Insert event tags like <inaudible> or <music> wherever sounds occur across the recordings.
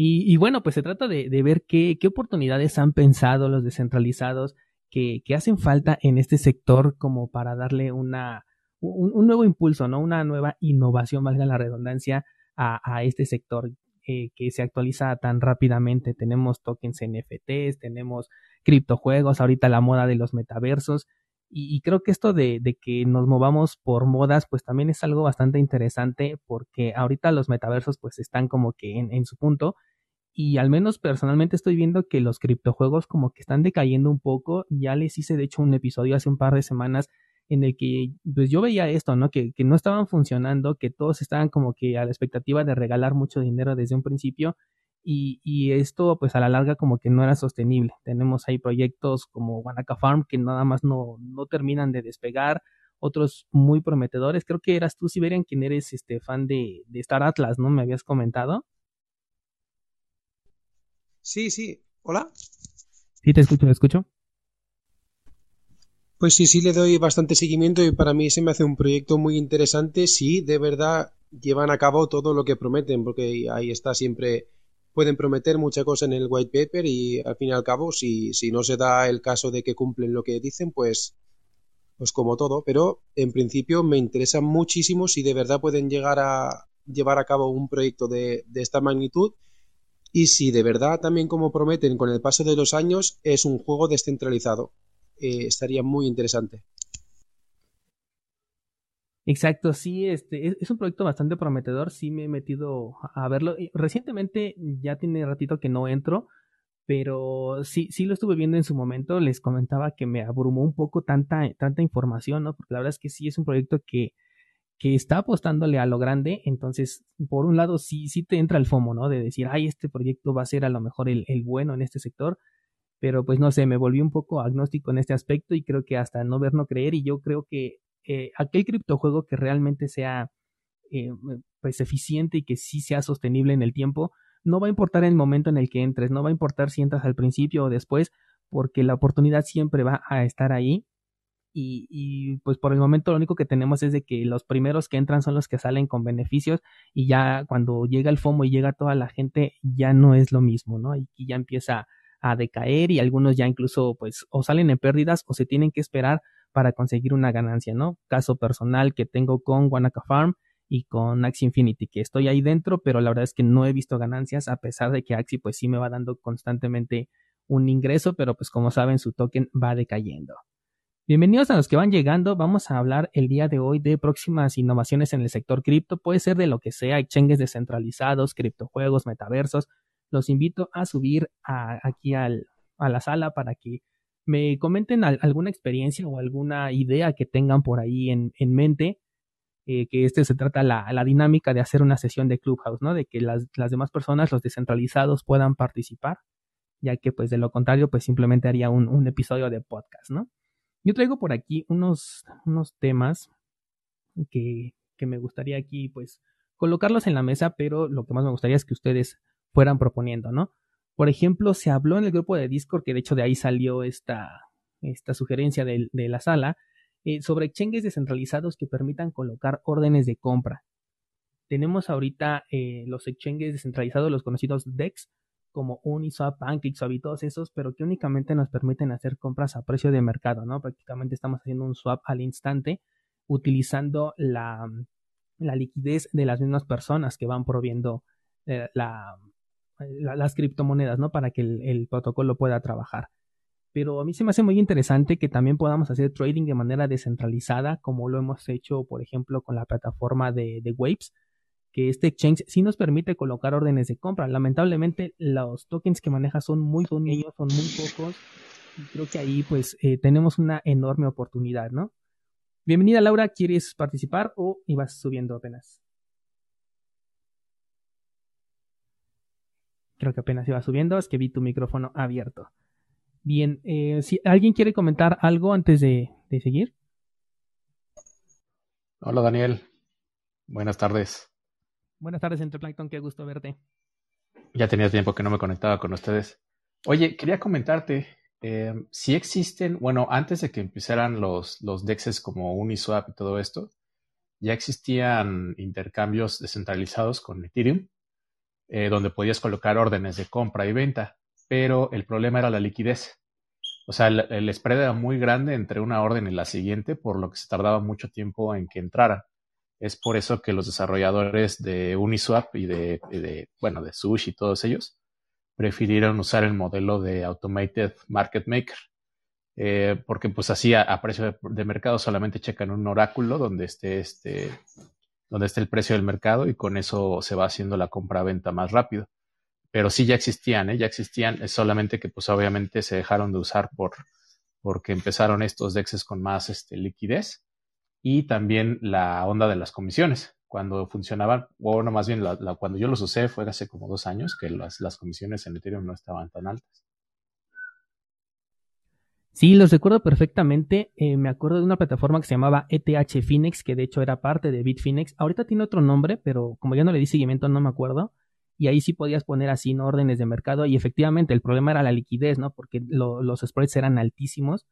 Y, bueno, pues se trata de, ver qué, oportunidades han pensado los descentralizados que, hacen falta en este sector como para darle una, un, nuevo impulso, ¿no? Una nueva innovación, valga la redundancia, a, a este sector eh, que se actualiza tan rápidamente. Tenemos tokens NFTs, tenemos criptojuegos, ahorita la moda de los metaversos. Y, creo que esto de, de, que nos movamos por modas, pues también es algo bastante interesante porque ahorita los metaversos pues están como que en, en su punto y al menos personalmente estoy viendo que los criptojuegos como que están decayendo un poco. Ya les hice de hecho un episodio hace un par de semanas en el que pues yo veía esto, ¿no? Que, que no estaban funcionando, que todos estaban como que a la expectativa de regalar mucho dinero desde un principio y, y, esto pues a la larga como que no era sostenible. Tenemos ahí proyectos como Wanaka Farm que nada más no, no terminan de despegar, otros muy prometedores. Creo que eras tú, Siberian, quien eres este fan de, de Star Atlas, ¿no? Me habías comentado. Sí, sí. ¿Hola? Sí, te escucho, te escucho. Pues sí, sí le doy bastante seguimiento y para mí se me hace un proyecto muy interesante si de verdad llevan a cabo todo lo que prometen, porque ahí está siempre, pueden prometer mucha cosa en el white paper y al fin y al cabo, si, si no se da el caso de que cumplen lo que dicen, pues, pues como todo, pero en principio me interesa muchísimo si de verdad pueden llegar a llevar a cabo un proyecto de, de esta magnitud y si de verdad también como prometen con el paso de los años es un juego descentralizado eh, estaría muy interesante. Exacto, sí, este es, un proyecto bastante prometedor, sí me he metido a verlo. Recientemente ya tiene ratito que no entro, pero sí, sí lo estuve viendo en su momento. Les comentaba que me abrumó un poco tanta, tanta información, ¿no? Porque la verdad es que sí es un proyecto que, que está apostándole a lo grande. Entonces, por un lado, sí, sí te entra el FOMO, ¿no? De decir, ay, este proyecto va a ser a lo mejor el, el bueno en este sector pero pues no sé, me volví un poco agnóstico en este aspecto y creo que hasta no ver, no creer y yo creo que eh, aquel criptojuego que realmente sea eh, pues eficiente y que sí sea sostenible en el tiempo, no va a importar el momento en el que entres, no va a importar si entras al principio o después, porque la oportunidad siempre va a estar ahí y, y, pues por el momento lo único que tenemos es de que los primeros que entran son los que salen con beneficios y ya cuando llega el FOMO y llega toda la gente ya no es lo mismo, ¿no? Y, y ya empieza a decaer y algunos ya incluso pues o salen en pérdidas o se tienen que esperar para conseguir una ganancia, ¿no? Caso personal que tengo con Wanaka Farm y con Axie Infinity, que estoy ahí dentro, pero la verdad es que no he visto ganancias, a pesar de que Axie pues sí me va dando constantemente un ingreso, pero pues como saben su token va decayendo. Bienvenidos a los que van llegando, vamos a hablar el día de hoy de próximas innovaciones en el sector cripto, puede ser de lo que sea, exchanges descentralizados, criptojuegos, metaversos, los invito a subir aquí al, a la sala para que me comenten alguna experiencia o alguna idea que tengan por ahí en, en mente. Eh, que este se trata la, la dinámica de hacer una sesión de Clubhouse, ¿no? De que las, las demás personas, los descentralizados, puedan participar, ya que pues de lo contrario, pues simplemente haría un, un episodio de podcast, ¿no? Yo traigo por aquí unos, unos temas que, que me gustaría aquí, pues, colocarlos en la mesa, pero lo que más me gustaría es que ustedes fueran proponiendo, ¿no? Por ejemplo, se habló en el grupo de Discord, que de hecho de ahí salió esta, esta sugerencia de, la sala, eh, sobre exchanges descentralizados que permitan colocar órdenes de compra. Tenemos ahorita eh, los exchanges descentralizados, los conocidos DEX, como Uniswap, PancakeSwap y todos esos, pero que únicamente nos permiten hacer compras a precio de mercado, ¿no? Prácticamente estamos haciendo un swap al instante utilizando la, la liquidez de las mismas personas que van proviendo eh, la, las criptomonedas, ¿no? Para que el, protocolo pueda trabajar. Pero a mí se me hace muy interesante que también podamos hacer trading de manera descentralizada, como lo hemos hecho, por ejemplo, con la plataforma de, Waves, que este exchange sí nos permite colocar órdenes de compra. Lamentablemente, los tokens que maneja son muy pequeños, son muy pocos. Y creo que ahí, pues, eh, tenemos una enorme oportunidad, ¿no? Bienvenida, Laura. ¿Quieres participar o ibas subiendo apenas? Creo que apenas iba subiendo, es que vi tu micrófono abierto. Bien, eh, si alguien quiere comentar algo antes de, seguir. Hola Daniel, buenas tardes. Buenas tardes, Plankton, qué gusto verte. Ya tenía tiempo que no me conectaba con ustedes. Oye, quería comentarte, eh, si existen, bueno, antes de que empezaran los, los DEXs como Uniswap y todo esto, ya existían intercambios descentralizados con Ethereum eh, donde podías colocar órdenes de compra y venta, pero el problema era la liquidez. O sea, el, spread era muy grande entre una orden y la siguiente, por lo que se tardaba mucho tiempo en que entrara. Es por eso que los desarrolladores de Uniswap y de, de bueno, de Sush y todos ellos prefirieron usar el modelo de Automated Market Maker. Eh, porque pues así a, precio de, mercado solamente checan un oráculo donde esté este donde esté el precio del mercado y con eso se va haciendo la compra-venta más rápido. Pero sí ya existían, ¿eh? ya existían, es solamente que pues obviamente se dejaron de usar por porque empezaron estos DEXs con más este, liquidez y también la onda de las comisiones. Cuando funcionaban, o bueno, más bien cuando yo los usé fue hace como dos años que las, las comisiones en Ethereum no estaban tan altas. Sí, los recuerdo perfectamente. Eh, me acuerdo de una plataforma que se llamaba ETH Finex, que de hecho era parte de Bitfinex. Ahorita tiene otro nombre, pero como ya no le di seguimiento, no me acuerdo. Y ahí sí podías poner así órdenes de mercado. Y efectivamente, el problema era la liquidez, ¿no? Porque los spreads eran altísimos.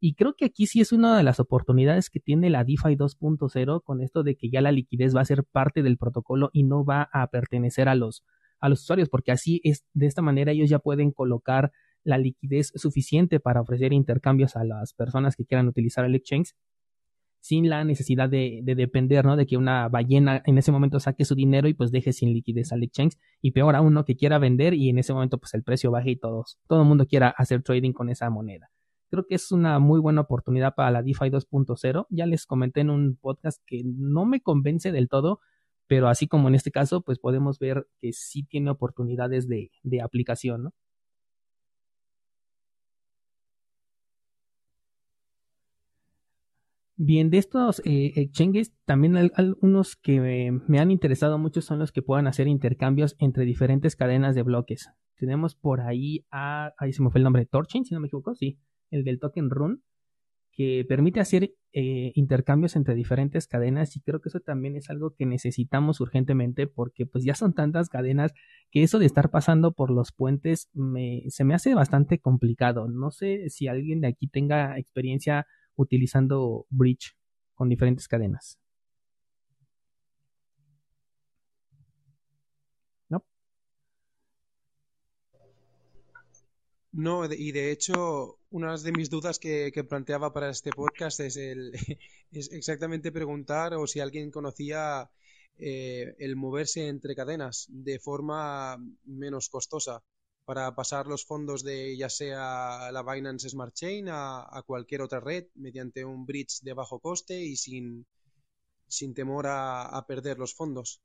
Y creo que aquí sí es una de las oportunidades que tiene la DeFi 2.0 con esto de que ya la liquidez va a ser parte del protocolo y no va a pertenecer a los, a los usuarios, porque así es, de esta manera ellos ya pueden colocar la liquidez suficiente para ofrecer intercambios a las personas que quieran utilizar el exchange sin la necesidad de, depender, ¿no? De que una ballena en ese momento saque su dinero y pues deje sin liquidez al exchange. Y peor aún, ¿no? Que quiera vender y en ese momento pues el precio baje y todos, todo el mundo quiera hacer trading con esa moneda. Creo que es una muy buena oportunidad para la DeFi 2.0. Ya les comenté en un podcast que no me convence del todo, pero así como en este caso, pues podemos ver que sí tiene oportunidades de, aplicación, ¿no? Bien, de estos eh, exchanges, también algunos que me, han interesado mucho son los que puedan hacer intercambios entre diferentes cadenas de bloques. Tenemos por ahí a, ahí se me fue el nombre, Torchain, si no me equivoco, sí el del token run, que permite hacer eh, intercambios entre diferentes cadenas y creo que eso también es algo que necesitamos urgentemente porque pues ya son tantas cadenas que eso de estar pasando por los puentes se me hace bastante complicado. No sé si alguien de aquí tenga experiencia utilizando Bridge con diferentes cadenas. No, y de hecho, una de mis dudas que, planteaba para este podcast es, el, <laughs> es exactamente preguntar o si alguien conocía eh, el moverse entre cadenas de forma menos costosa para pasar los fondos de ya sea la Binance Smart Chain a, cualquier otra red mediante un bridge de bajo coste y sin, sin temor a perder los fondos.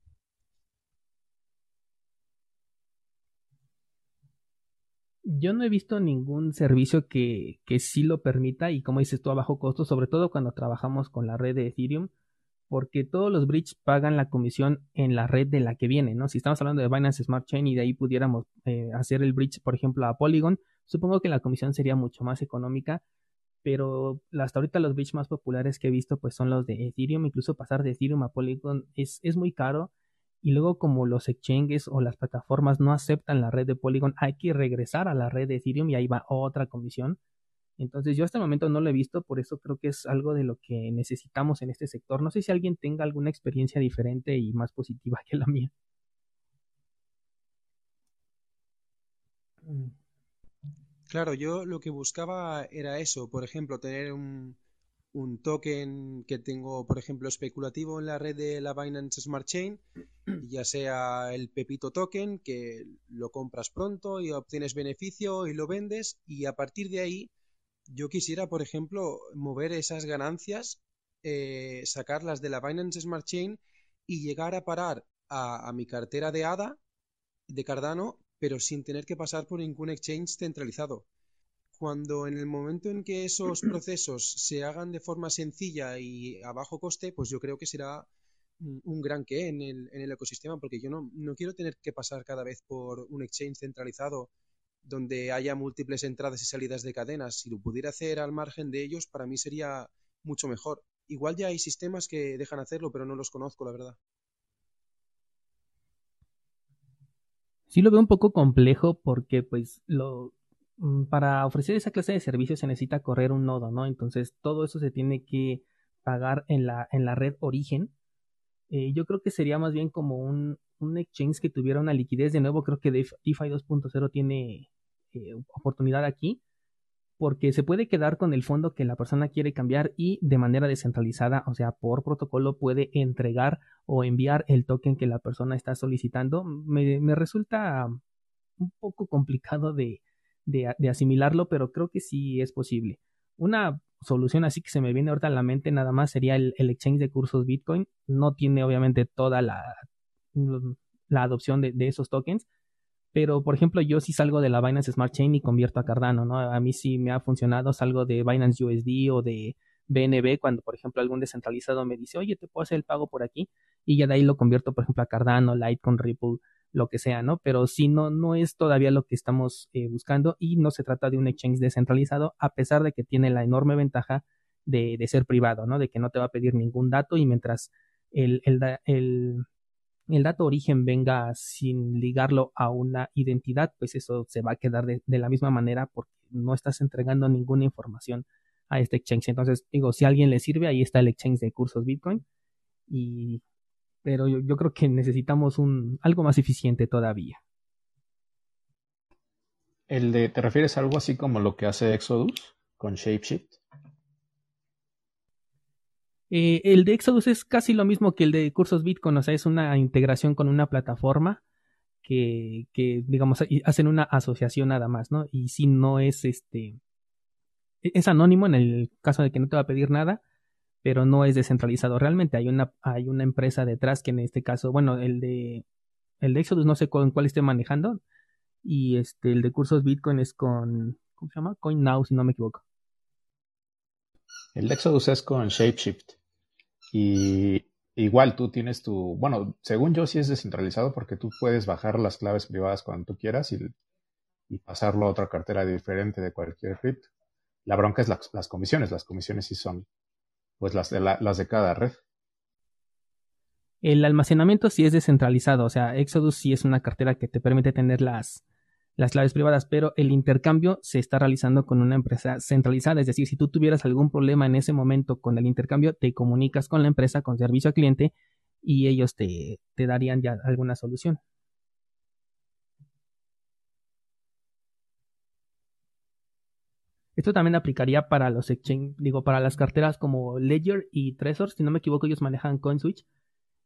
Yo no he visto ningún servicio que, que sí lo permita y como dices tú a bajo costo, sobre todo cuando trabajamos con la red de Ethereum, porque todos los bridges pagan la comisión en la red de la que viene, ¿no? Si estamos hablando de Binance Smart Chain y de ahí pudiéramos eh, hacer el bridge, por ejemplo, a Polygon, supongo que la comisión sería mucho más económica, pero hasta ahorita los bridges más populares que he visto pues son los de Ethereum, incluso pasar de Ethereum a Polygon es, es muy caro y luego como los exchanges o las plataformas no aceptan la red de Polygon, hay que regresar a la red de Ethereum y ahí va otra comisión. Entonces yo hasta el momento no lo he visto, por eso creo que es algo de lo que necesitamos en este sector. No sé si alguien tenga alguna experiencia diferente y más positiva que la mía. Claro, yo lo que buscaba era eso, por ejemplo, tener un, un token que tengo, por ejemplo, especulativo en la red de la Binance Smart Chain, ya sea el Pepito Token, que lo compras pronto y obtienes beneficio y lo vendes, y a partir de ahí yo quisiera, por ejemplo, mover esas ganancias, eh, sacarlas de la Binance Smart Chain y llegar a parar a, a mi cartera de ADA, de Cardano, pero sin tener que pasar por ningún exchange centralizado. Cuando en el momento en que esos <clears throat> procesos se hagan de forma sencilla y a bajo coste, pues yo creo que será un gran que en el, en el ecosistema, porque yo no, no quiero tener que pasar cada vez por un exchange centralizado donde haya múltiples entradas y salidas de cadenas. Si lo pudiera hacer al margen de ellos, para mí sería mucho mejor. Igual ya hay sistemas que dejan hacerlo, pero no los conozco, la verdad. Sí lo veo un poco complejo porque pues Mm, para ofrecer esa clase de servicios se necesita correr un nodo, ¿no? Entonces todo eso se tiene que pagar en la, en la red origen. Eh, yo creo que sería más bien como un, un exchange que tuviera una liquidez. De nuevo, creo que DeFi 2.0 tiene eh, oportunidad aquí porque se puede quedar con el fondo que la persona quiere cambiar y de manera descentralizada, o sea, por protocolo puede entregar o enviar el token que la persona está solicitando. Me, resulta un poco complicado de, de, asimilarlo, pero creo que sí es posible. Una solución así que se me viene ahorita a la mente nada más sería el, exchange de cursos Bitcoin. No tiene obviamente toda la, la adopción de, de esos tokens, pero, por ejemplo, yo sí salgo de la Binance Smart Chain y convierto a Cardano, ¿no? A mí sí me ha funcionado, salgo de Binance USD o de BNB cuando, por ejemplo, algún descentralizado me dice, oye, te puedo hacer el pago por aquí y ya de ahí lo convierto, por ejemplo, a Cardano, Litecoin, Ripple, lo que sea, ¿no? Pero sí, no, no es todavía lo que estamos eh, buscando y no se trata de un exchange descentralizado, a pesar de que tiene la enorme ventaja de, de ser privado, ¿no? De que no te va a pedir ningún dato y mientras el, el el dato origen venga sin ligarlo a una identidad, pues eso se va a quedar de, la misma manera porque no estás entregando ninguna información a este exchange. Entonces, digo, si a alguien le sirve, ahí está el exchange de cursos Bitcoin. Y, pero yo, creo que necesitamos algo más eficiente todavía. El de, ¿Te refieres a algo así como lo que hace Exodus con ShapeShift? Eh, el de Exodus es casi lo mismo que el de cursos Bitcoin, o sea, es una integración con una plataforma que, que digamos, hacen una asociación nada más, ¿no? Y si no es este, e-, es anónimo en el caso de que no te va a pedir nada, pero no es descentralizado. Realmente hay una, hay una empresa detrás que en este caso, bueno, el de, el de Exodus no sé con cuál esté manejando, y este, el de cursos Bitcoin es con, ¿cómo se llama? CoinNow, si no me equivoco. El Exodus es con Shapeshift. Y igual tú tienes tu, bueno, según yo sí es descentralizado porque tú puedes bajar las claves privadas cuando tú quieras y, pasarlo a otra cartera diferente de cualquier cripto. La bronca es las comisiones. Las comisiones sí son pues las de, las de cada red. El almacenamiento sí es descentralizado, o sea, Exodus sí es una cartera que te permite tener las, las claves privadas, pero el intercambio se está realizando con una empresa centralizada. Es decir, si tú tuvieras algún problema en ese momento con el intercambio, te comunicas con la empresa, con servicio al cliente, y ellos te, darían ya alguna solución. Esto también aplicaría para los exchange, digo, para las carteras como Ledger y Trezor, si no me equivoco, ellos manejan CoinSwitch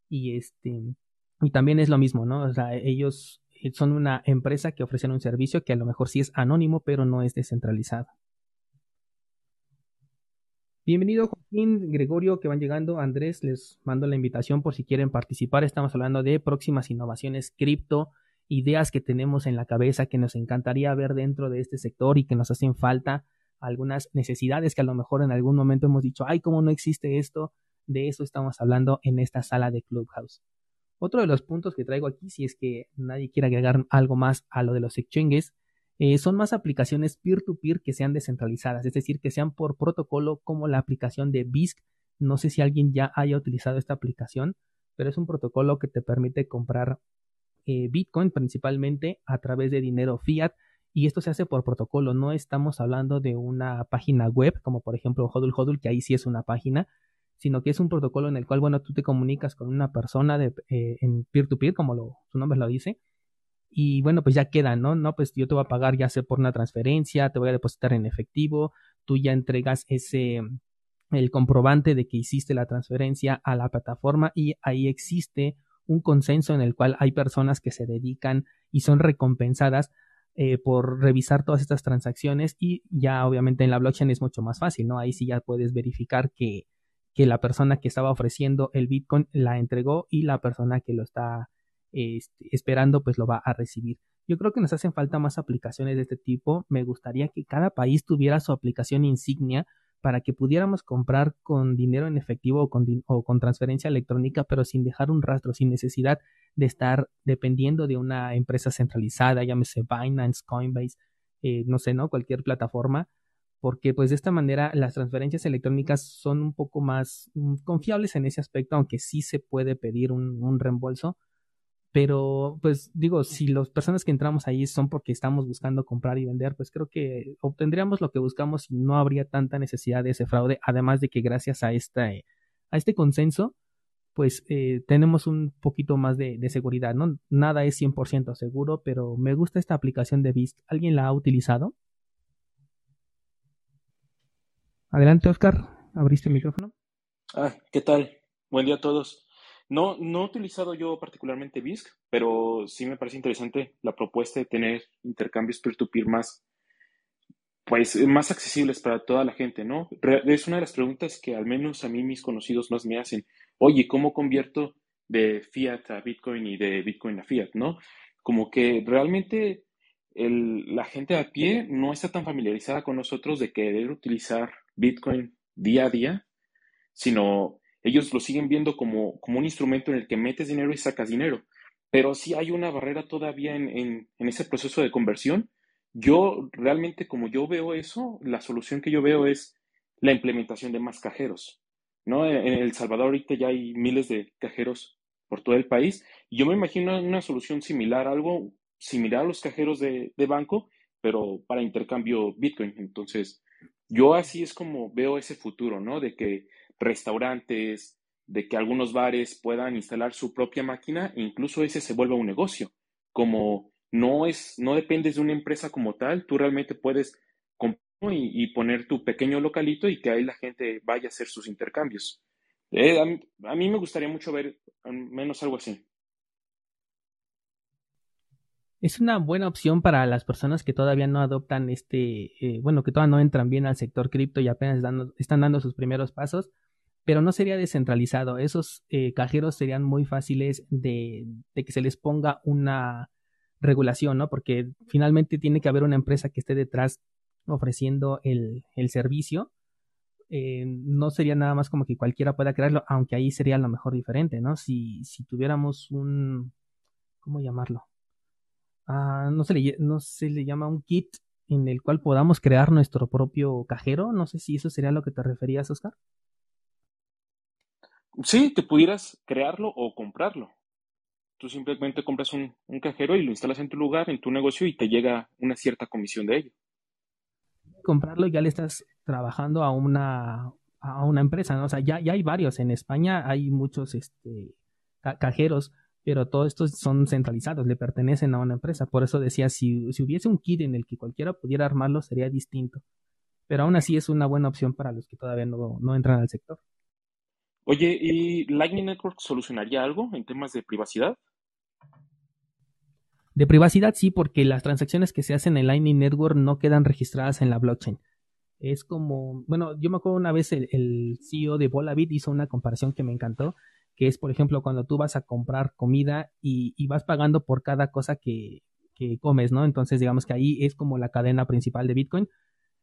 y este y también es lo mismo, ¿no? O sea, ellos son una empresa que ofrecen un servicio que a lo mejor sí es anónimo, pero no es descentralizado. Bienvenido Joaquín, Gregorio, que van llegando. Andrés, les mando la invitación por si quieren participar. Estamos hablando de próximas innovaciones cripto, ideas que tenemos en la cabeza que nos encantaría ver dentro de este sector y que nos hacen falta algunas necesidades que a lo mejor en algún momento hemos dicho, ay, ¿cómo no existe esto? De eso estamos hablando en esta sala de Clubhouse. Otro de los puntos que traigo aquí, si es que nadie quiere agregar algo más a lo de los exchanges, eh, son más aplicaciones peer-to-peer que sean descentralizadas, es decir, que sean por protocolo como la aplicación de BISC. No sé si alguien ya haya utilizado esta aplicación, pero es un protocolo que te permite comprar eh, Bitcoin principalmente a través de dinero fiat y esto se hace por protocolo, no estamos hablando de una página web como por ejemplo Hodul Hodul, que ahí sí es una página, sino que es un protocolo en el cual, bueno, tú te comunicas con una persona de, eh, en peer-to-peer, como lo, su nombre lo dice, y bueno, pues ya queda, ¿no? No, pues yo te voy a pagar ya sea por una transferencia, te voy a depositar en efectivo, tú ya entregas ese, el comprobante de que hiciste la transferencia a la plataforma y ahí existe un consenso en el cual hay personas que se dedican y son recompensadas eh, por revisar todas estas transacciones y ya obviamente en la blockchain es mucho más fácil, ¿no? Ahí sí ya puedes verificar que que la persona que estaba ofreciendo el Bitcoin la entregó y la persona que lo está este, esperando pues lo va a recibir. Yo creo que nos hacen falta más aplicaciones de este tipo. Me gustaría que cada país tuviera su aplicación insignia para que pudiéramos comprar con dinero en efectivo o con, o con transferencia electrónica, pero sin dejar un rastro, sin necesidad de estar dependiendo de una empresa centralizada, llámese Binance, Coinbase, eh, no sé, ¿no? Cualquier plataforma porque pues de esta manera las transferencias electrónicas son un poco más mm, confiables en ese aspecto, aunque sí se puede pedir un, reembolso. Pero pues digo, si las personas que entramos ahí son porque estamos buscando comprar y vender, pues creo que obtendríamos lo que buscamos y no habría tanta necesidad de ese fraude, además de que gracias a, esta, a este consenso, pues eh, tenemos un poquito más de, seguridad, ¿no? Nada es 100% seguro, pero me gusta esta aplicación de BISC. ¿Alguien la ha utilizado? Adelante, Oscar. ¿Abriste el micrófono? Ah, ¿qué tal? Buen día a todos. No, no he utilizado yo particularmente BISC, pero sí me parece interesante la propuesta de tener intercambios peer-to-peer más, pues, más accesibles para toda la gente, ¿no? Es una de las preguntas que al menos a mí mis conocidos más me hacen oye, ¿cómo convierto de fiat a Bitcoin y de Bitcoin a fiat, ¿no? Como que realmente la gente a pie no está tan familiarizada con nosotros de querer utilizar Bitcoin día a día, sino ellos lo siguen viendo como, como un instrumento en el que metes dinero y sacas dinero. Pero sí hay una barrera todavía en, en ese proceso de conversión. Yo realmente, como yo veo eso, la solución que yo veo es la implementación de más cajeros. ¿no? En El Salvador ahorita ya hay miles de cajeros por todo el país. Yo me imagino una solución similar, algo similar a los cajeros de, banco, pero para intercambio Bitcoin. Entonces, yo así es como veo ese futuro, ¿no? De que restaurantes, de que algunos bares puedan instalar su propia máquina e incluso ese se vuelva un negocio. Como no es, no dependes de una empresa como tal, tú realmente puedes y, poner tu pequeño localito y que ahí la gente vaya a hacer sus intercambios. Eh, a, mí, me gustaría mucho ver al menos algo así. Es una buena opción para las personas que todavía no adoptan este, eh, bueno, que todavía no entran bien al sector cripto y apenas están dando sus primeros pasos, pero no sería descentralizado. Esos eh, cajeros serían muy fáciles de, de, que se les ponga una regulación, ¿no? Porque finalmente tiene que haber una empresa que esté detrás ofreciendo el, servicio, eh, no sería nada más como que cualquiera pueda crearlo, aunque ahí sería lo mejor diferente, ¿no? Si, si tuviéramos un, ¿cómo llamarlo? Ah, no, se le, no se le llama un kit en el cual podamos crear nuestro propio cajero. No sé si eso sería lo que te referías, Oscar. Sí, te pudieras crearlo o comprarlo. Tú simplemente compras un, un, cajero y lo instalas en tu lugar, en tu negocio y te llega una cierta comisión de ello comprarlo ya le estás trabajando a una, a una empresa, ¿no? O sea, ya, ya hay varios. En España hay muchos este, cajeros, pero todos estos son centralizados, le pertenecen a una empresa. Por eso decía, si, si hubiese un kit en el que cualquiera pudiera armarlo, sería distinto. Pero aún así es una buena opción para los que todavía no, no entran al sector. Oye, ¿y Lightning Network solucionaría algo en temas de privacidad? De privacidad sí, porque las transacciones que se hacen en Lightning Network no quedan registradas en la blockchain. Es como, bueno, yo me acuerdo una vez el, CEO de Volabit hizo una comparación que me encantó, que es, por ejemplo, cuando tú vas a comprar comida y, vas pagando por cada cosa que, comes, ¿no? Entonces, digamos que ahí es como la cadena principal de Bitcoin,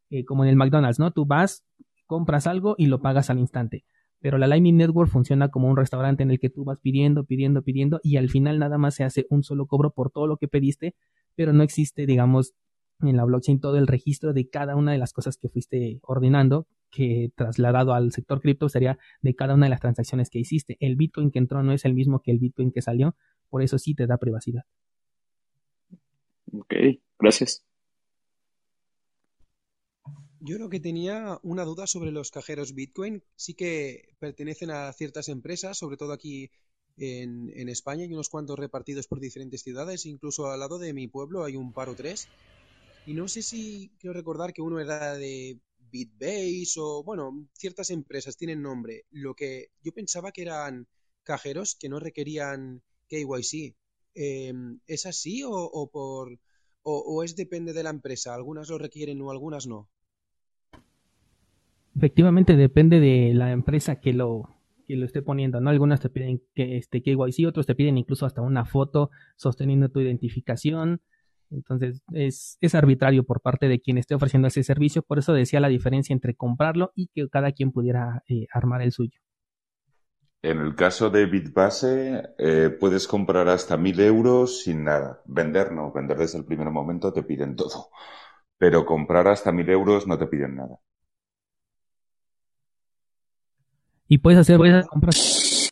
eh, como en el McDonald's, ¿no? Tú vas, compras algo y lo pagas al instante pero la Lightning Network funciona como un restaurante en el que tú vas pidiendo, pidiendo, pidiendo y al final nada más se hace un solo cobro por todo lo que pediste, pero no existe, digamos, en la blockchain todo el registro de cada una de las cosas que fuiste ordenando, que trasladado al sector cripto sería de cada una de las transacciones que hiciste. El Bitcoin que entró no es el mismo que el Bitcoin que salió, por eso sí te da privacidad. Ok, gracias. Yo lo que tenía una duda sobre los cajeros Bitcoin. Sí que pertenecen a ciertas empresas, sobre todo aquí en, España. Hay unos cuantos repartidos por diferentes ciudades. Incluso al lado de mi pueblo hay un par o tres. Y no sé si quiero recordar que uno era de Bitbase o, bueno, ciertas empresas tienen nombre. Lo que yo pensaba que eran cajeros que no requerían KYC. Em, ¿Es así o, por, o es depende de la empresa? Algunas lo requieren o algunas no. Efectivamente depende de la empresa que lo, que lo esté poniendo, ¿no? Algunas te piden que este KYC, otros te piden incluso hasta una foto sosteniendo tu identificación. Entonces es, es arbitrario por parte de quien esté ofreciendo ese servicio. Por eso decía la diferencia entre comprarlo y que cada quien pudiera eh, armar el suyo. En el caso de Bitbase, eh, puedes comprar hasta mil euros sin nada. Vender no, vender desde el primer momento te piden todo. Pero comprar hasta mil euros no te piden nada. Y puedes hacer, compras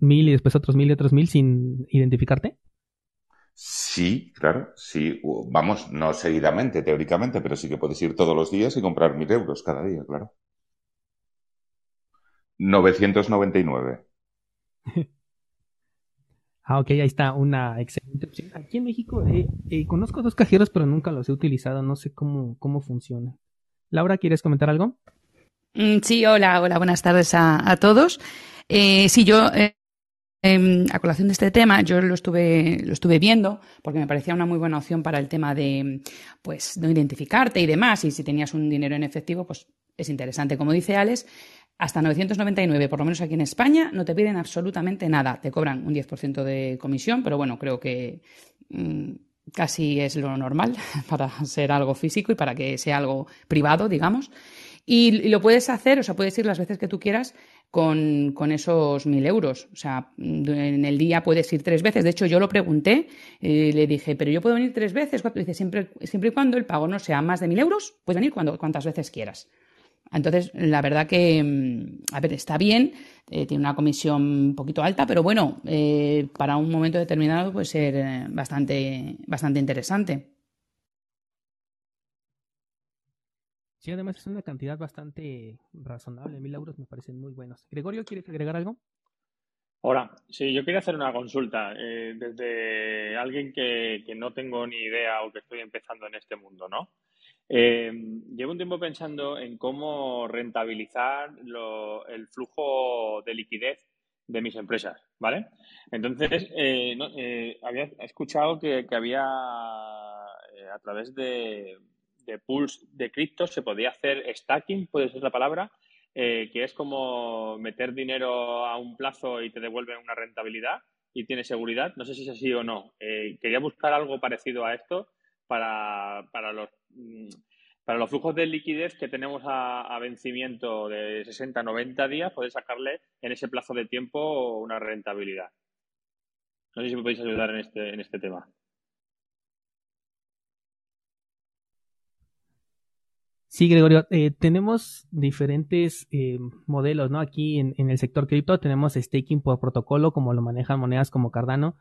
mil y después otros mil y otros mil sin identificarte. Sí, claro, sí. Vamos, no seguidamente, teóricamente, pero sí que puedes ir todos los días y comprar mil euros cada día, claro. 999. <laughs> ah, ok, ahí está una excelente opción. Aquí en México eh, eh, conozco dos cajeros, pero nunca los he utilizado. No sé cómo, cómo funciona. Laura, ¿quieres comentar algo? Mm, sí, hola, hola, buenas tardes a, todos. Eh, sí, yo em, a colación de este tema, yo lo estuve, lo estuve viendo porque me parecía una muy buena opción para el tema de, pues, no identificarte y demás. Y si tenías un dinero en efectivo, pues es interesante. Como dice Alex, hasta 999, por lo menos aquí en España, no te piden absolutamente nada. Te cobran un 10% de comisión, pero bueno, creo que mm, casi es lo normal <laughs> para ser algo físico y para que sea algo privado, digamos. Y, lo puedes hacer, o sea, puedes ir las veces que tú quieras con, esos mil euros. O sea, en el día puedes ir tres veces. De hecho, yo lo pregunté, y le dije, pero yo puedo venir tres veces. Dice, siempre, siempre y cuando el pago no sea más de mil euros, puedes venir cuando, cuantas veces quieras. Entonces, la verdad que, mm, a ver, está bien, eh, tiene una comisión un poquito alta, pero bueno, eh, para un momento determinado puede ser eh, bastante, bastante interesante. Sí, además es una cantidad bastante razonable. Mil euros me parecen muy buenos. Gregorio, ¿quieres agregar algo? Hola, sí, yo quería hacer una consulta desde alguien que, que no tengo ni idea o que estoy empezando en este mundo, ¿no? Eh, llevo un tiempo pensando en cómo rentabilizar el flujo de liquidez de mis empresas, ¿vale? Entonces, eh, eh, había escuchado que, había a través de, pools de cripto se podía hacer stacking, puede ser la palabra, que es como meter dinero a un plazo y te devuelven una rentabilidad y tiene seguridad. No sé si es así o no. quería buscar algo parecido a esto para, para los Mm, para los flujos de liquidez que tenemos a, vencimiento de 60 90 días, poder sacarle en ese plazo de tiempo una rentabilidad. No sé si me podéis ayudar en este, en este tema. Sí, Gregorio, eh, tenemos diferentes eh, modelos, ¿no? Aquí en, el sector cripto tenemos staking por protocolo, como lo manejan monedas como Cardano,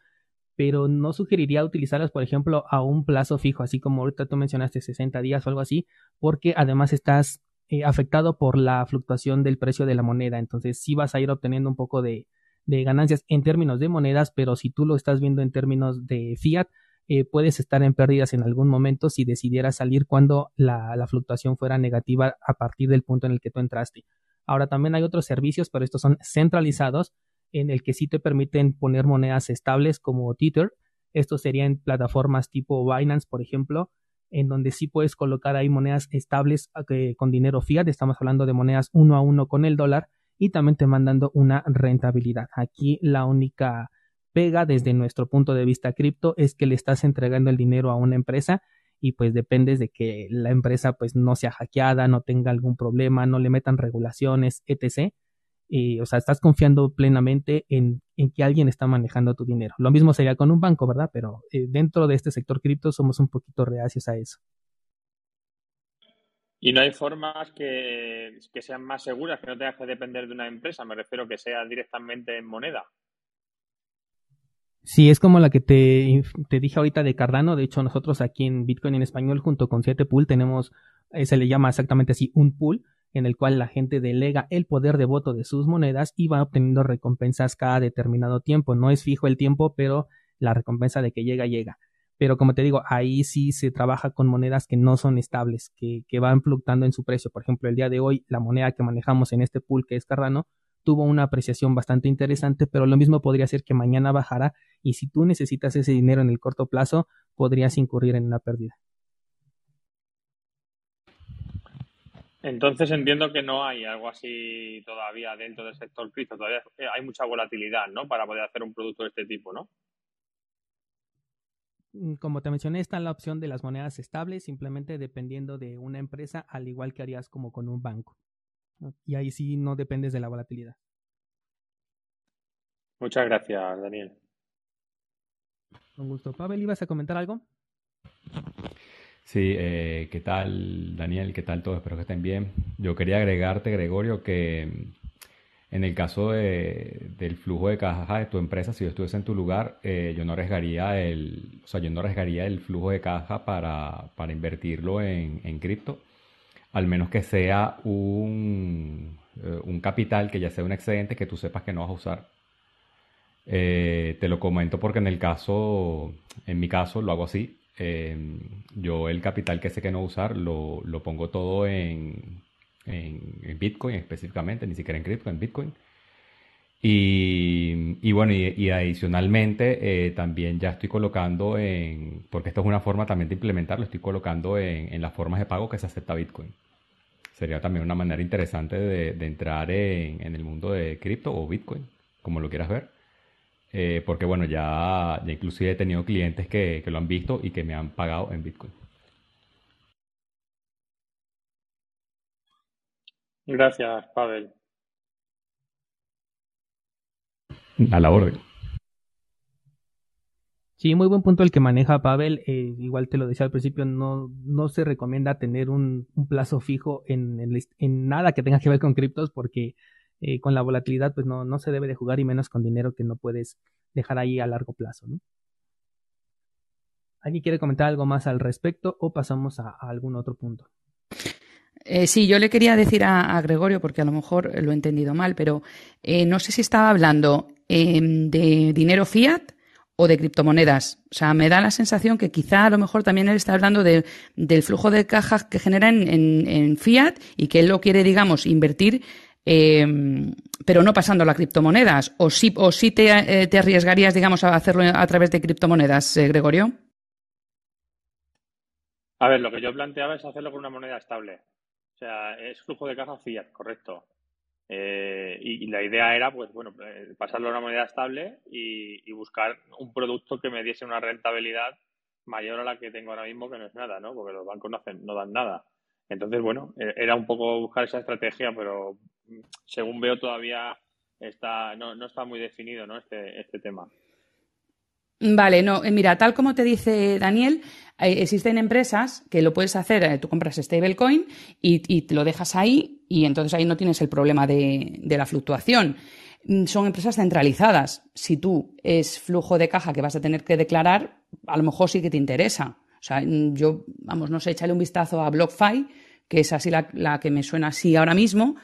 pero no sugeriría utilizarlas, por ejemplo, a un plazo fijo, así como ahorita tú mencionaste 60 días o algo así, porque además estás eh, afectado por la fluctuación del precio de la moneda, entonces sí vas a ir obteniendo un poco de, ganancias en términos de monedas, pero si tú lo estás viendo en términos de fiat, eh, puedes estar en pérdidas en algún momento si decidieras salir cuando la, fluctuación fuera negativa a partir del punto en el que tú entraste. Ahora también hay otros servicios, pero estos son centralizados en el que sí te permiten poner monedas estables como Tether. Esto sería en plataformas tipo Binance, por ejemplo, en donde sí puedes colocar ahí monedas estables eh, con dinero fiat. Estamos hablando de monedas uno a uno con el dólar y también te mandando una rentabilidad. Aquí la única pega desde nuestro punto de vista cripto es que le estás entregando el dinero a una empresa y pues dependes de que la empresa pues no sea hackeada, no tenga algún problema, no le metan regulaciones, etc o sea, estás confiando plenamente en, que alguien está manejando tu dinero. Lo mismo sería con un banco, ¿verdad? Pero eh, dentro de este sector cripto somos un poquito reacios a eso. Y no hay formas que, sean más seguras, que no tengas que depender de una empresa, me refiero que sea directamente en moneda. Sí, es como la que te, te dije ahorita de Cardano. De hecho, nosotros aquí en Bitcoin en español, junto con 7 Pool, tenemos, eh, se le llama exactamente así, un pool en el cual la gente delega el poder de voto de sus monedas y va obteniendo recompensas cada determinado tiempo. No es fijo el tiempo, pero la recompensa de que llega, llega. Pero como te digo, ahí sí se trabaja con monedas que no son estables, que, que van fluctuando en su precio. Por ejemplo, el día de hoy, la moneda que manejamos en este pool, que es Cardano, tuvo una apreciación bastante interesante, pero lo mismo podría ser que mañana bajara y si tú necesitas ese dinero en el corto plazo, podrías incurrir en una pérdida. Entonces entiendo que no hay algo así todavía dentro del sector cripto, todavía hay mucha volatilidad, ¿no? Para poder hacer un producto de este tipo, ¿no? Mm, como te mencioné, está la opción de las monedas estables, simplemente dependiendo de una empresa, al igual que harías como con un banco. Y ahí sí no dependes de la volatilidad. Muchas gracias, Daniel. Con gusto. Pavel, ¿ibas a comentar algo? Sí, eh, ¿qué tal Daniel? ¿Qué tal todos? Espero que estén bien. Yo quería agregarte, Gregorio, que en el caso del flujo de caja de tu empresa, si yo estuviese en tu lugar, eh, yo no arriesgaría el, o sea, yo no arriesgaría el flujo de caja para, invertirlo en, en cripto, al menos que sea un, eh, un capital que ya sea un excedente que tú sepas que no vas a usar Eh, te lo comento porque en el caso, en mi caso, lo hago así. Em, yo el capital que sé que no usar lo, lo pongo todo en, en, Bitcoin específicamente, ni siquiera en cripto, en Bitcoin. Y, y bueno, y, adicionalmente eh, también ya estoy colocando en, porque esto es una forma también de implementarlo, estoy colocando en, en las formas de pago que se acepta Bitcoin. Sería también una manera interesante de, de entrar en, en, el mundo de cripto o Bitcoin, como lo quieras ver. Eh, porque bueno, ya, ya inclusive he tenido clientes que, que lo han visto y que me han pagado en Bitcoin. Gracias, Pavel. A la orden. Sí, muy buen punto el que maneja Pavel. Eh, igual te lo decía al principio, no, no se recomienda tener un, plazo fijo en, en, nada que tenga que ver con criptos porque eh, con la volatilidad pues no, no se debe de jugar y menos con dinero que no puedes dejar ahí a largo plazo. ¿no? ¿Alguien quiere comentar algo más al respecto o pasamos a, algún otro punto? Eh, sí, yo le quería decir a, a, Gregorio, porque a lo mejor lo he entendido mal, pero no sé si estaba hablando eh, de dinero fiat o de criptomonedas. O sea, me da la sensación que quizá a lo mejor también él está hablando de, del flujo de cajas que genera en, en, en, fiat y que él lo quiere, digamos, invertir, pero no pasando a las criptomonedas. ¿O sí, o sí te, te, arriesgarías, digamos, a hacerlo a través de criptomonedas, Gregorio? A ver, lo que yo planteaba es hacerlo con una moneda estable. O sea, es flujo de caja fiat, correcto. Eh, y, la idea era, pues bueno, eh, pasarlo a una moneda estable y, y, buscar un producto que me diese una rentabilidad mayor a la que tengo ahora mismo, que no es nada, ¿no? Porque los bancos no, hacen, no dan nada. Entonces, bueno, eh, era un poco buscar esa estrategia, pero según veo todavía está, no, no está muy definido, ¿no? Este, este tema. Vale, no, mira, tal como te dice Daniel, eh, existen empresas que lo puedes hacer, eh, tú compras stablecoin y, te lo dejas ahí y entonces ahí no tienes el problema de, de, la fluctuación. Mm, son empresas centralizadas. Si tú es flujo de caja que vas a tener que declarar, a lo mejor sí que te interesa. O sea, mm, yo, vamos, no sé, échale un vistazo a BlockFi, que es así la, que me suena así ahora mismo,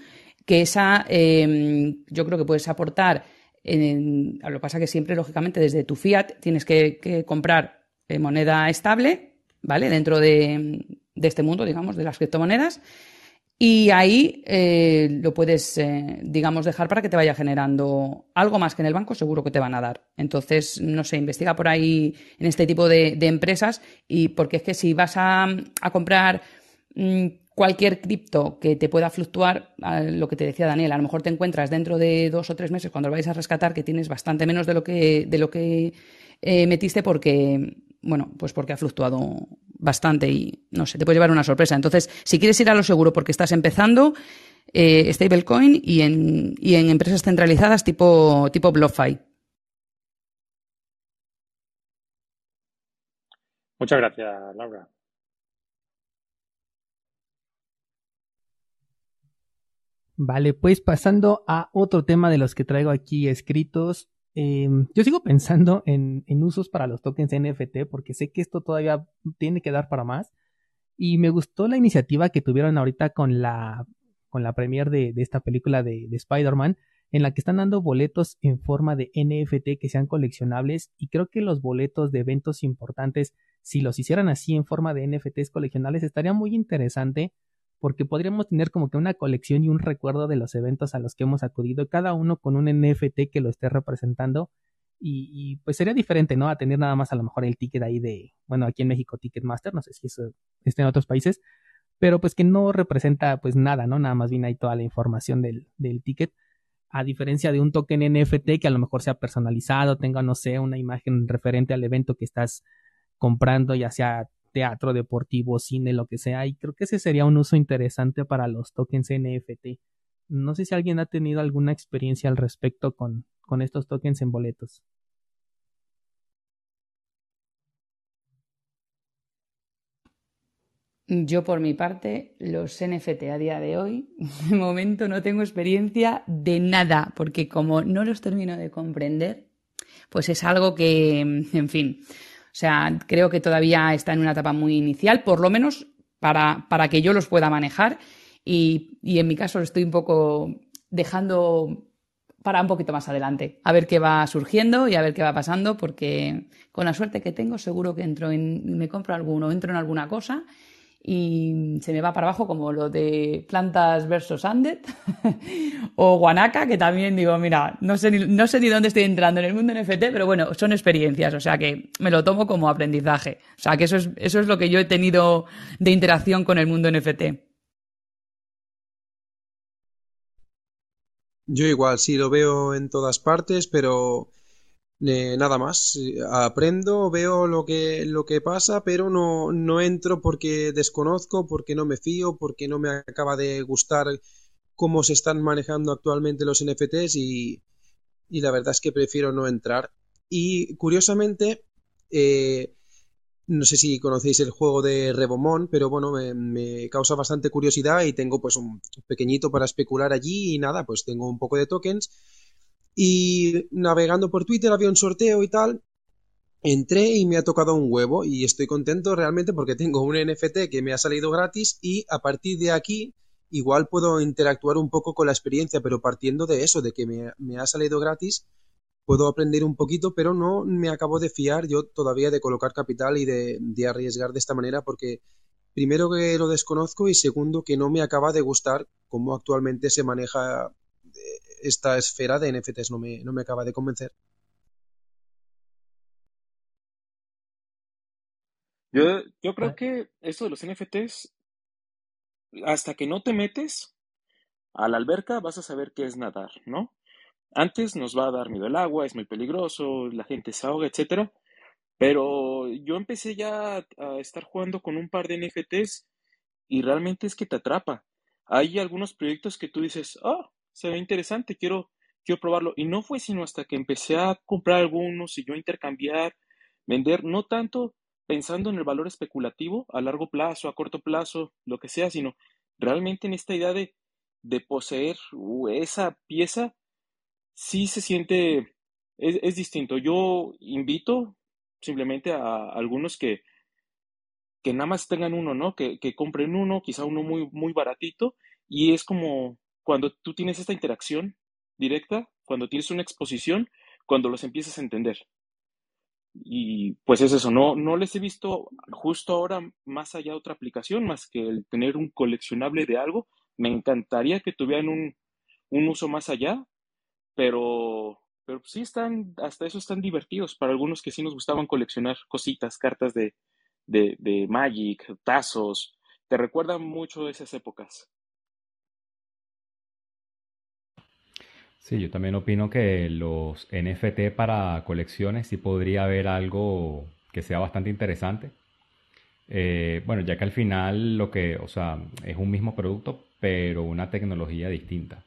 que esa eh, yo creo que puedes aportar lo que pasa que siempre, lógicamente, desde tu fiat tienes que, comprar eh, moneda estable, ¿vale? Dentro de, este mundo, digamos, de las criptomonedas. Y ahí eh, lo puedes, eh, digamos, dejar para que te vaya generando algo más que en el banco, seguro que te van a dar. Entonces, no sé, investiga por ahí en este tipo de, empresas y porque es que si vas a, comprar mmm, cualquier cripto que te pueda fluctuar, lo que te decía Daniel, a lo mejor te encuentras dentro de dos o tres meses cuando lo vais a rescatar que tienes bastante menos de lo que, de lo que eh, metiste porque, bueno, pues porque ha fluctuado bastante y no sé, te puede llevar una sorpresa. Entonces, si quieres ir a lo seguro porque estás empezando, eh, stablecoin y en, y en empresas centralizadas tipo, tipo BlockFi. Muchas gracias, Laura. Vale, pues pasando a otro tema de los que traigo aquí escritos. Eh, yo sigo pensando <laughs> en, en, usos para los tokens NFT porque sé que esto todavía tiene que dar para más. Y me gustó la iniciativa que tuvieron ahorita con la, con la premier de, de esta película de, de Spider-Man, en la que están dando boletos en forma de NFT que sean coleccionables. Y creo que los boletos de eventos importantes, si los hicieran así en forma de NFTs coleccionables, estaría muy interesante porque podríamos tener como que una colección y un recuerdo de los eventos a los que hemos acudido, cada uno con un NFT que lo esté representando. Y, pues sería diferente, ¿no? A tener nada más a lo mejor el ticket ahí de, bueno, aquí en México Ticketmaster, no sé si eso está en otros países, pero pues que no representa pues nada, ¿no? Nada más viene ahí toda la información del, del ticket, a diferencia de un token NFT que a lo mejor sea personalizado, tenga, no sé, una imagen referente al evento que estás comprando, ya sea teatro deportivo, cine, lo que sea, y creo que ese sería un uso interesante para los tokens NFT. No sé si alguien ha tenido alguna experiencia al respecto con, con estos tokens en boletos. Yo por mi parte, los NFT a día de hoy, <laughs> de momento no tengo experiencia de nada, porque como no los termino de comprender, pues es algo que, en fin, sea, creo que todavía está en una etapa muy inicial, por lo menos para, para que yo los pueda manejar. Y, y, en mi caso lo estoy un poco dejando para un poquito más adelante, a ver qué va surgiendo y a ver qué va pasando, porque con la suerte que tengo seguro que entro en, me compro alguno, entro en alguna cosa y se me va para abajo como lo de Plantas versus Undead <laughs> o Guanaca, que también digo, mira, no sé, ni, no sé ni dónde estoy entrando en el mundo NFT, pero bueno, son experiencias, o sea que me lo tomo como aprendizaje. O sea que eso es, eso es lo que yo he tenido de interacción con el mundo NFT. Yo igual, sí, lo veo en todas partes, pero eh, nada más. Aprendo, veo lo que, lo que pasa, pero no, no entro porque desconozco, porque no me fío, porque no me acaba de gustar cómo se están manejando actualmente los NFTs y, y la verdad es que prefiero no entrar. Y curiosamente, eh, no sé si conocéis el juego de Rebomón, pero bueno, me, causa bastante curiosidad y tengo pues un pequeñito para especular allí y nada, pues tengo un poco de tokens. Y navegando por Twitter había un sorteo y tal. Entré y me ha tocado un huevo y estoy contento realmente porque tengo un NFT que me ha salido gratis y a partir de aquí igual puedo interactuar un poco con la experiencia, pero partiendo de eso, de que me, me ha salido gratis, puedo aprender un poquito, pero no me acabo de fiar yo todavía de colocar capital y de, arriesgar de esta manera porque primero que lo desconozco y segundo que no me acaba de gustar cómo actualmente se maneja esta esfera de NFTs, no me, no me acaba de convencer. Yo, yo creo que esto de los NFTs, hasta que no te metes a la alberca, vas a saber qué es nadar, ¿no? Antes nos va a dar miedo el agua, es muy peligroso, la gente se ahoga, etcétera. Pero yo empecé ya a estar jugando con un par de NFTs y realmente es que te atrapa. Hay algunos proyectos que tú dices, oh, se ve interesante, quiero, quiero probarlo. Y no fue sino hasta que empecé a comprar algunos y yo intercambiar, vender, no tanto pensando en el valor especulativo a largo plazo, a corto plazo, lo que sea, sino realmente en esta idea de, de poseer uh, esa pieza sí se siente, es, distinto. Yo invito simplemente a, algunos que, que nada más tengan uno, ¿no? Que, que, compren uno, quizá uno muy, muy baratito, y es como cuando tú tienes esta interacción directa, cuando tienes una exposición, cuando los empiezas a entender. Y pues es eso, no, no les he visto justo ahora más allá de otra aplicación, más que el tener un coleccionable de algo. Me encantaría que tuvieran un, un uso más allá, pero, pero sí están, hasta eso están divertidos para algunos que sí nos gustaban coleccionar cositas, cartas de, de, de Magic, tazos, te recuerdan mucho esas épocas. Sí, yo también opino que los NFT para colecciones sí podría haber algo que sea bastante interesante. Eh, bueno, ya que al final lo que, o sea, es un mismo producto, pero una tecnología distinta.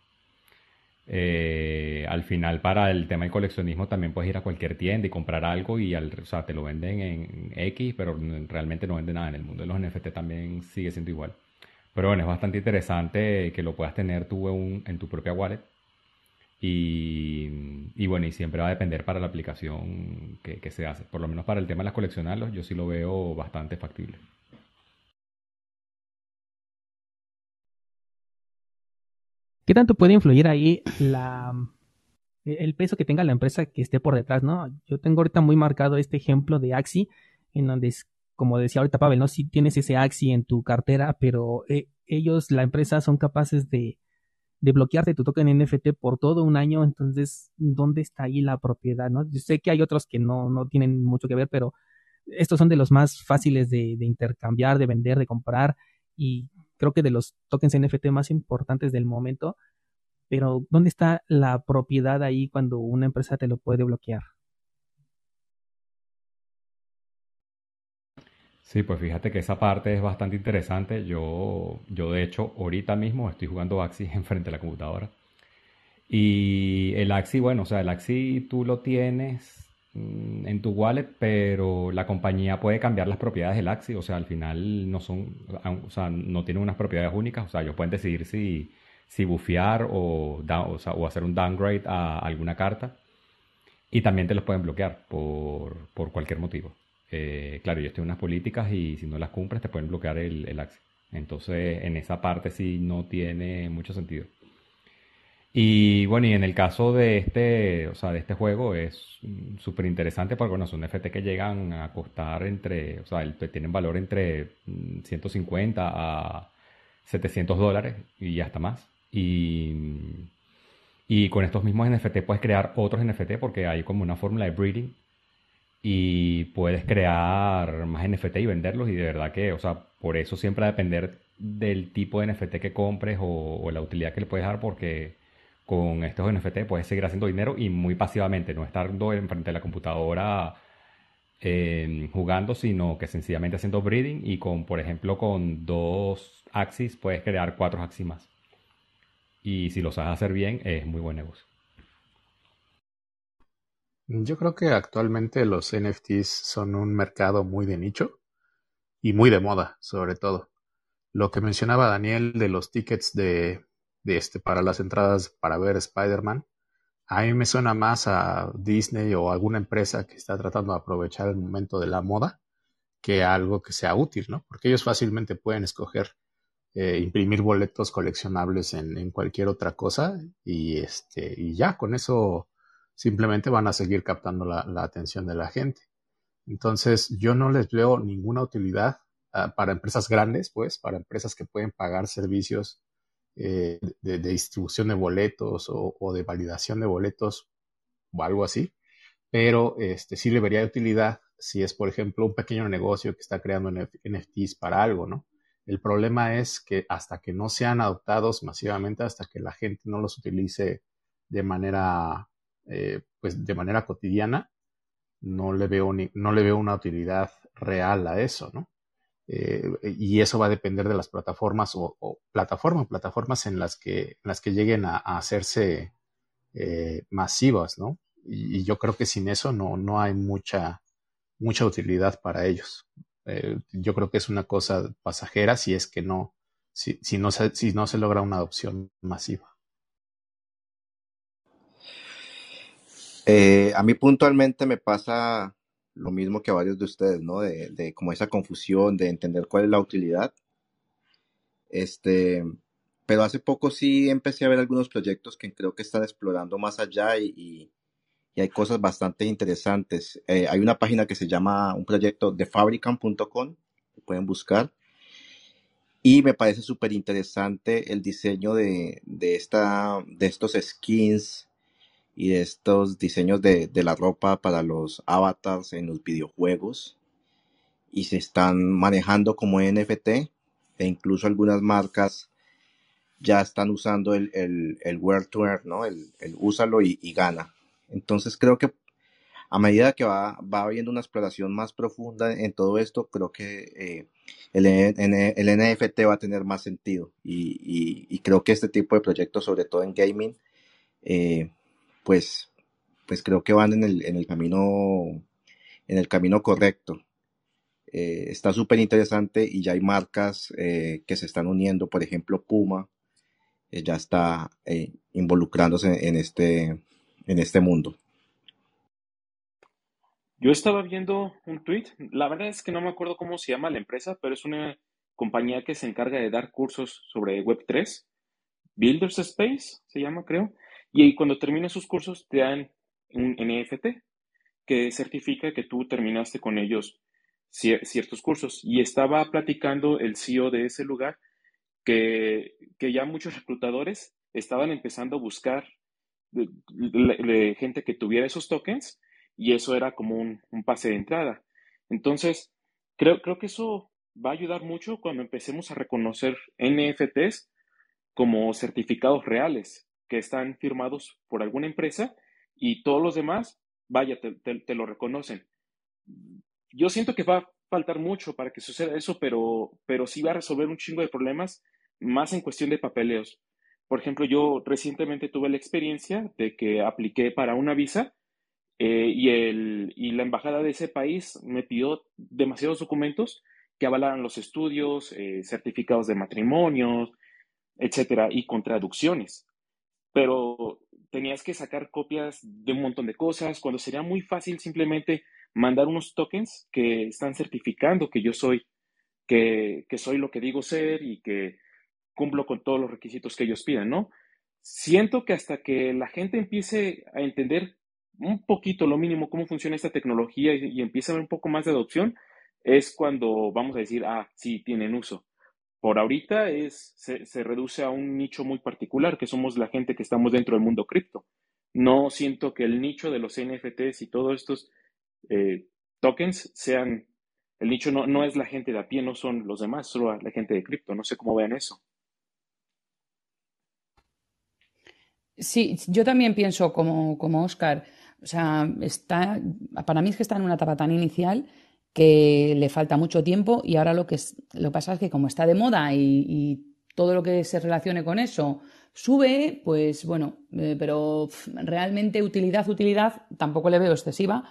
Eh, al final, para el tema del coleccionismo, también puedes ir a cualquier tienda y comprar algo y al, o sea, te lo venden en X, pero realmente no venden nada. En el mundo de los NFT también sigue siendo igual. Pero bueno, es bastante interesante que lo puedas tener tú en, tu propia wallet. Y, bueno, y siempre va a depender para la aplicación que, se hace. Por lo menos para el tema de las coleccionarlos, yo sí lo veo bastante factible. ¿Qué tanto puede influir ahí la, el peso que tenga la empresa que esté por detrás, ¿no? Yo tengo ahorita muy marcado este ejemplo de Axi, en donde, es, como decía ahorita Pavel, ¿no? Si tienes ese Axi en tu cartera, pero eh, ellos, la empresa, son capaces de, de bloquearte tu token NFT por todo un año, entonces, ¿dónde está ahí la propiedad, no? Yo sé que hay otros que no, no tienen mucho que ver, pero estos son de los más fáciles de, de intercambiar, de vender, de comprar, y creo que de los tokens NFT más importantes del momento, pero ¿dónde está la propiedad ahí cuando una empresa te lo puede bloquear? Sí, pues fíjate que esa parte es bastante interesante. Yo, yo de hecho, ahorita mismo estoy jugando Axi <laughs> enfrente de la computadora. Y el Axi, bueno, o sea, el Axi tú lo tienes Mm, en tu wallet, pero la compañía puede cambiar las propiedades del Axi, o sea, al final no son, o sea, no tienen unas propiedades únicas, o sea, ellos pueden decidir si, si bufear o, o, hacer un downgrade a alguna carta y también te los pueden bloquear por, por cualquier motivo. Eh, claro, ellos tienen unas políticas y si no las cumples te pueden bloquear el, el Axi. Entonces, en esa parte sí no tiene mucho sentido. Y bueno, y en el caso de este, o sea, de este juego es súper interesante porque son NFT que llegan a costar entre, o sea, tienen valor entre 150 mm, a 700 dólares y hasta más. Y, y con estos mismos NFT puedes crear otros NFT porque hay como una fórmula de breeding y puedes crear más NFT y venderlos y de verdad que, o sea, por eso siempre va a depender del tipo de NFT que compres o la utilidad que le puedes dar porque con estos NFT puedes seguir haciendo dinero y muy pasivamente, no estar enfrente de la computadora eh, jugando, sino que sencillamente haciendo breeding y con, por ejemplo, con dos axis puedes crear cuatro axis más. Y si lo sabes hacer bien, es muy buen negocio. Yo creo que actualmente los NFTs son un mercado muy de nicho y muy de moda, sobre todo. Lo que mencionaba Daniel de los tickets de este, para las entradas para ver Spider-Man, a mí me suena más a Disney o alguna empresa que está tratando de aprovechar el momento de la moda que algo que sea útil, ¿no? Porque ellos fácilmente pueden escoger eh, imprimir boletos coleccionables en, cualquier otra cosa y, este, y ya, con eso simplemente van a seguir captando la, atención de la gente. Entonces, yo no les veo ninguna utilidad ah, para empresas grandes, pues, para empresas que pueden pagar servicios eh, de, distribución de boletos o, de validación de boletos o algo así, pero este, sí le vería utilidad si es, por ejemplo, un pequeño negocio que está creando NFTs para algo, ¿no? El problema es que hasta que no sean adoptados masivamente, hasta que la gente no los utilice de manera, eh, pues de manera cotidiana, no le veo ni, no le veo una utilidad real a eso, ¿no? Eh, y eso va a depender de las plataformas o, plataformas, plataformas en las que, en las que lleguen a, hacerse eh, masivas, ¿no? Y, yo creo que sin eso no, no hay mucha, mucha utilidad para ellos. Eh, yo creo que es una cosa pasajera si es que no, si, si, no, se, si no se logra una adopción masiva. A mí puntualmente me pasa lo mismo que a varios de ustedes, ¿no? De, de como esa confusión, de entender cuál es la utilidad. Este, pero hace poco sí empecé a ver algunos proyectos que creo que están explorando más allá y, y, hay cosas bastante interesantes. Eh, hay una página que se llama, un proyecto thefabricant.com, que pueden buscar. Y me parece súper interesante el diseño de, de, esta, de estos skins y estos diseños de, la ropa para los avatars en los videojuegos y se están manejando como NFT e incluso algunas marcas ya están usando el, el, wear to ¿no? El, úsalo y, gana. Entonces creo que a medida que va, va habiendo una exploración más profunda en todo esto, creo que eh, el, el, NFT va a tener más sentido y, y, creo que este tipo de proyectos, sobre todo en gaming, eh, pues, pues creo que van en el, en el camino, en el camino correcto. Eh, está súper interesante y ya hay marcas eh, que se están uniendo, por ejemplo Puma eh, ya está involucrándose en este, en este mundo. Yo estaba viendo un tweet, la verdad es que no me acuerdo cómo se llama la empresa, pero es una compañía que se encarga de dar cursos sobre Web3, Builders Space se llama creo, y cuando termines sus cursos te dan un NFT que certifica que tú terminaste con ellos ciertos cursos. Y estaba platicando el CEO de ese lugar que, ya muchos reclutadores estaban empezando a buscar gente que tuviera esos tokens y eso era como un, pase de entrada. Entonces, creo, creo que eso va a ayudar mucho cuando empecemos a reconocer NFTs como certificados reales que están firmados por alguna empresa y todos los demás, vaya, te, lo reconocen. Yo siento que va a faltar mucho para que suceda eso, pero, pero sí va a resolver un chingo de problemas, más en cuestión de papeleos. Por ejemplo, yo recientemente tuve la experiencia de que apliqué para una visa eh, y, el, y la embajada de ese país me pidió demasiados documentos que avalaran los estudios, eh, certificados de matrimonio, etcétera, y con traducciones pero tenías que sacar copias de un montón de cosas, cuando sería muy fácil simplemente mandar unos tokens que están certificando que yo soy, que, soy lo que digo ser y que cumplo con todos los requisitos que ellos piden, ¿no? siento que hasta que la gente empiece a entender un poquito, lo mínimo, cómo funciona esta tecnología y empiece a ver un poco más de adopción, es cuando vamos a decir, ah, sí, tienen uso. Por ahorita es, se, reduce a un nicho muy particular, que somos la gente que estamos dentro del mundo cripto. No siento que el nicho de los NFTs y todos estos eh, tokens sean, el nicho no, no es la gente de a pie, no son los demás, solo la gente de cripto. No sé cómo vean eso. Sí, yo también pienso como, como Oscar. O sea, está, para mí es que está en una etapa tan inicial que le falta mucho tiempo y ahora lo que, es, lo pasa es que como está de moda y, todo lo que se relacione con eso sube, pues bueno, eh, pero realmente utilidad, utilidad tampoco le veo excesiva.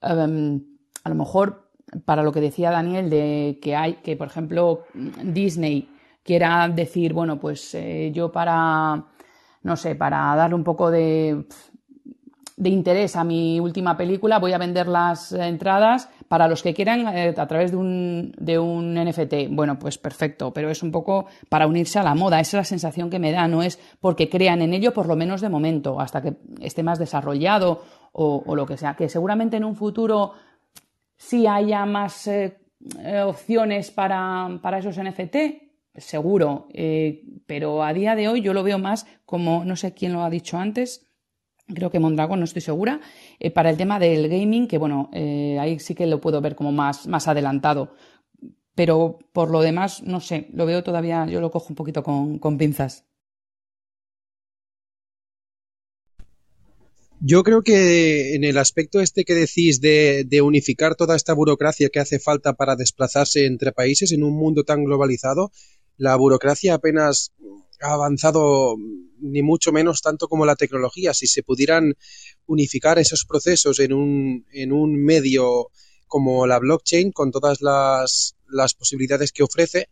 Um, a lo mejor para lo que decía Daniel de que hay, que por ejemplo Disney quiera decir, bueno, pues eh, yo para, no sé, para darle un poco de, de interés a mi última película voy a vender las entradas para los que quieran eh, a través de un, de un NFT. Bueno, pues perfecto, pero es un poco para unirse a la moda. Esa es la sensación que me da, no es porque crean en ello, por lo menos de momento, hasta que esté más desarrollado o, lo que sea. Que seguramente en un futuro sí haya más eh, eh, opciones para, para, esos NFT, seguro, pero a día de hoy yo lo veo más como, no sé quién lo ha dicho antes, creo que Mondragon, no estoy segura, eh, para el tema del gaming, que bueno, eh, ahí sí que lo puedo ver como más, más adelantado. Pero por lo demás, no sé, lo veo todavía, yo lo cojo un poquito con, con pinzas. Yo creo que en el aspecto este que decís de, de, unificar toda esta burocracia que hace falta para desplazarse entre países en un mundo tan globalizado, la burocracia apenas ha avanzado ni mucho menos tanto como la tecnología. Si se pudieran unificar esos procesos en un, en un medio como la blockchain, con todas las, las posibilidades que ofrece,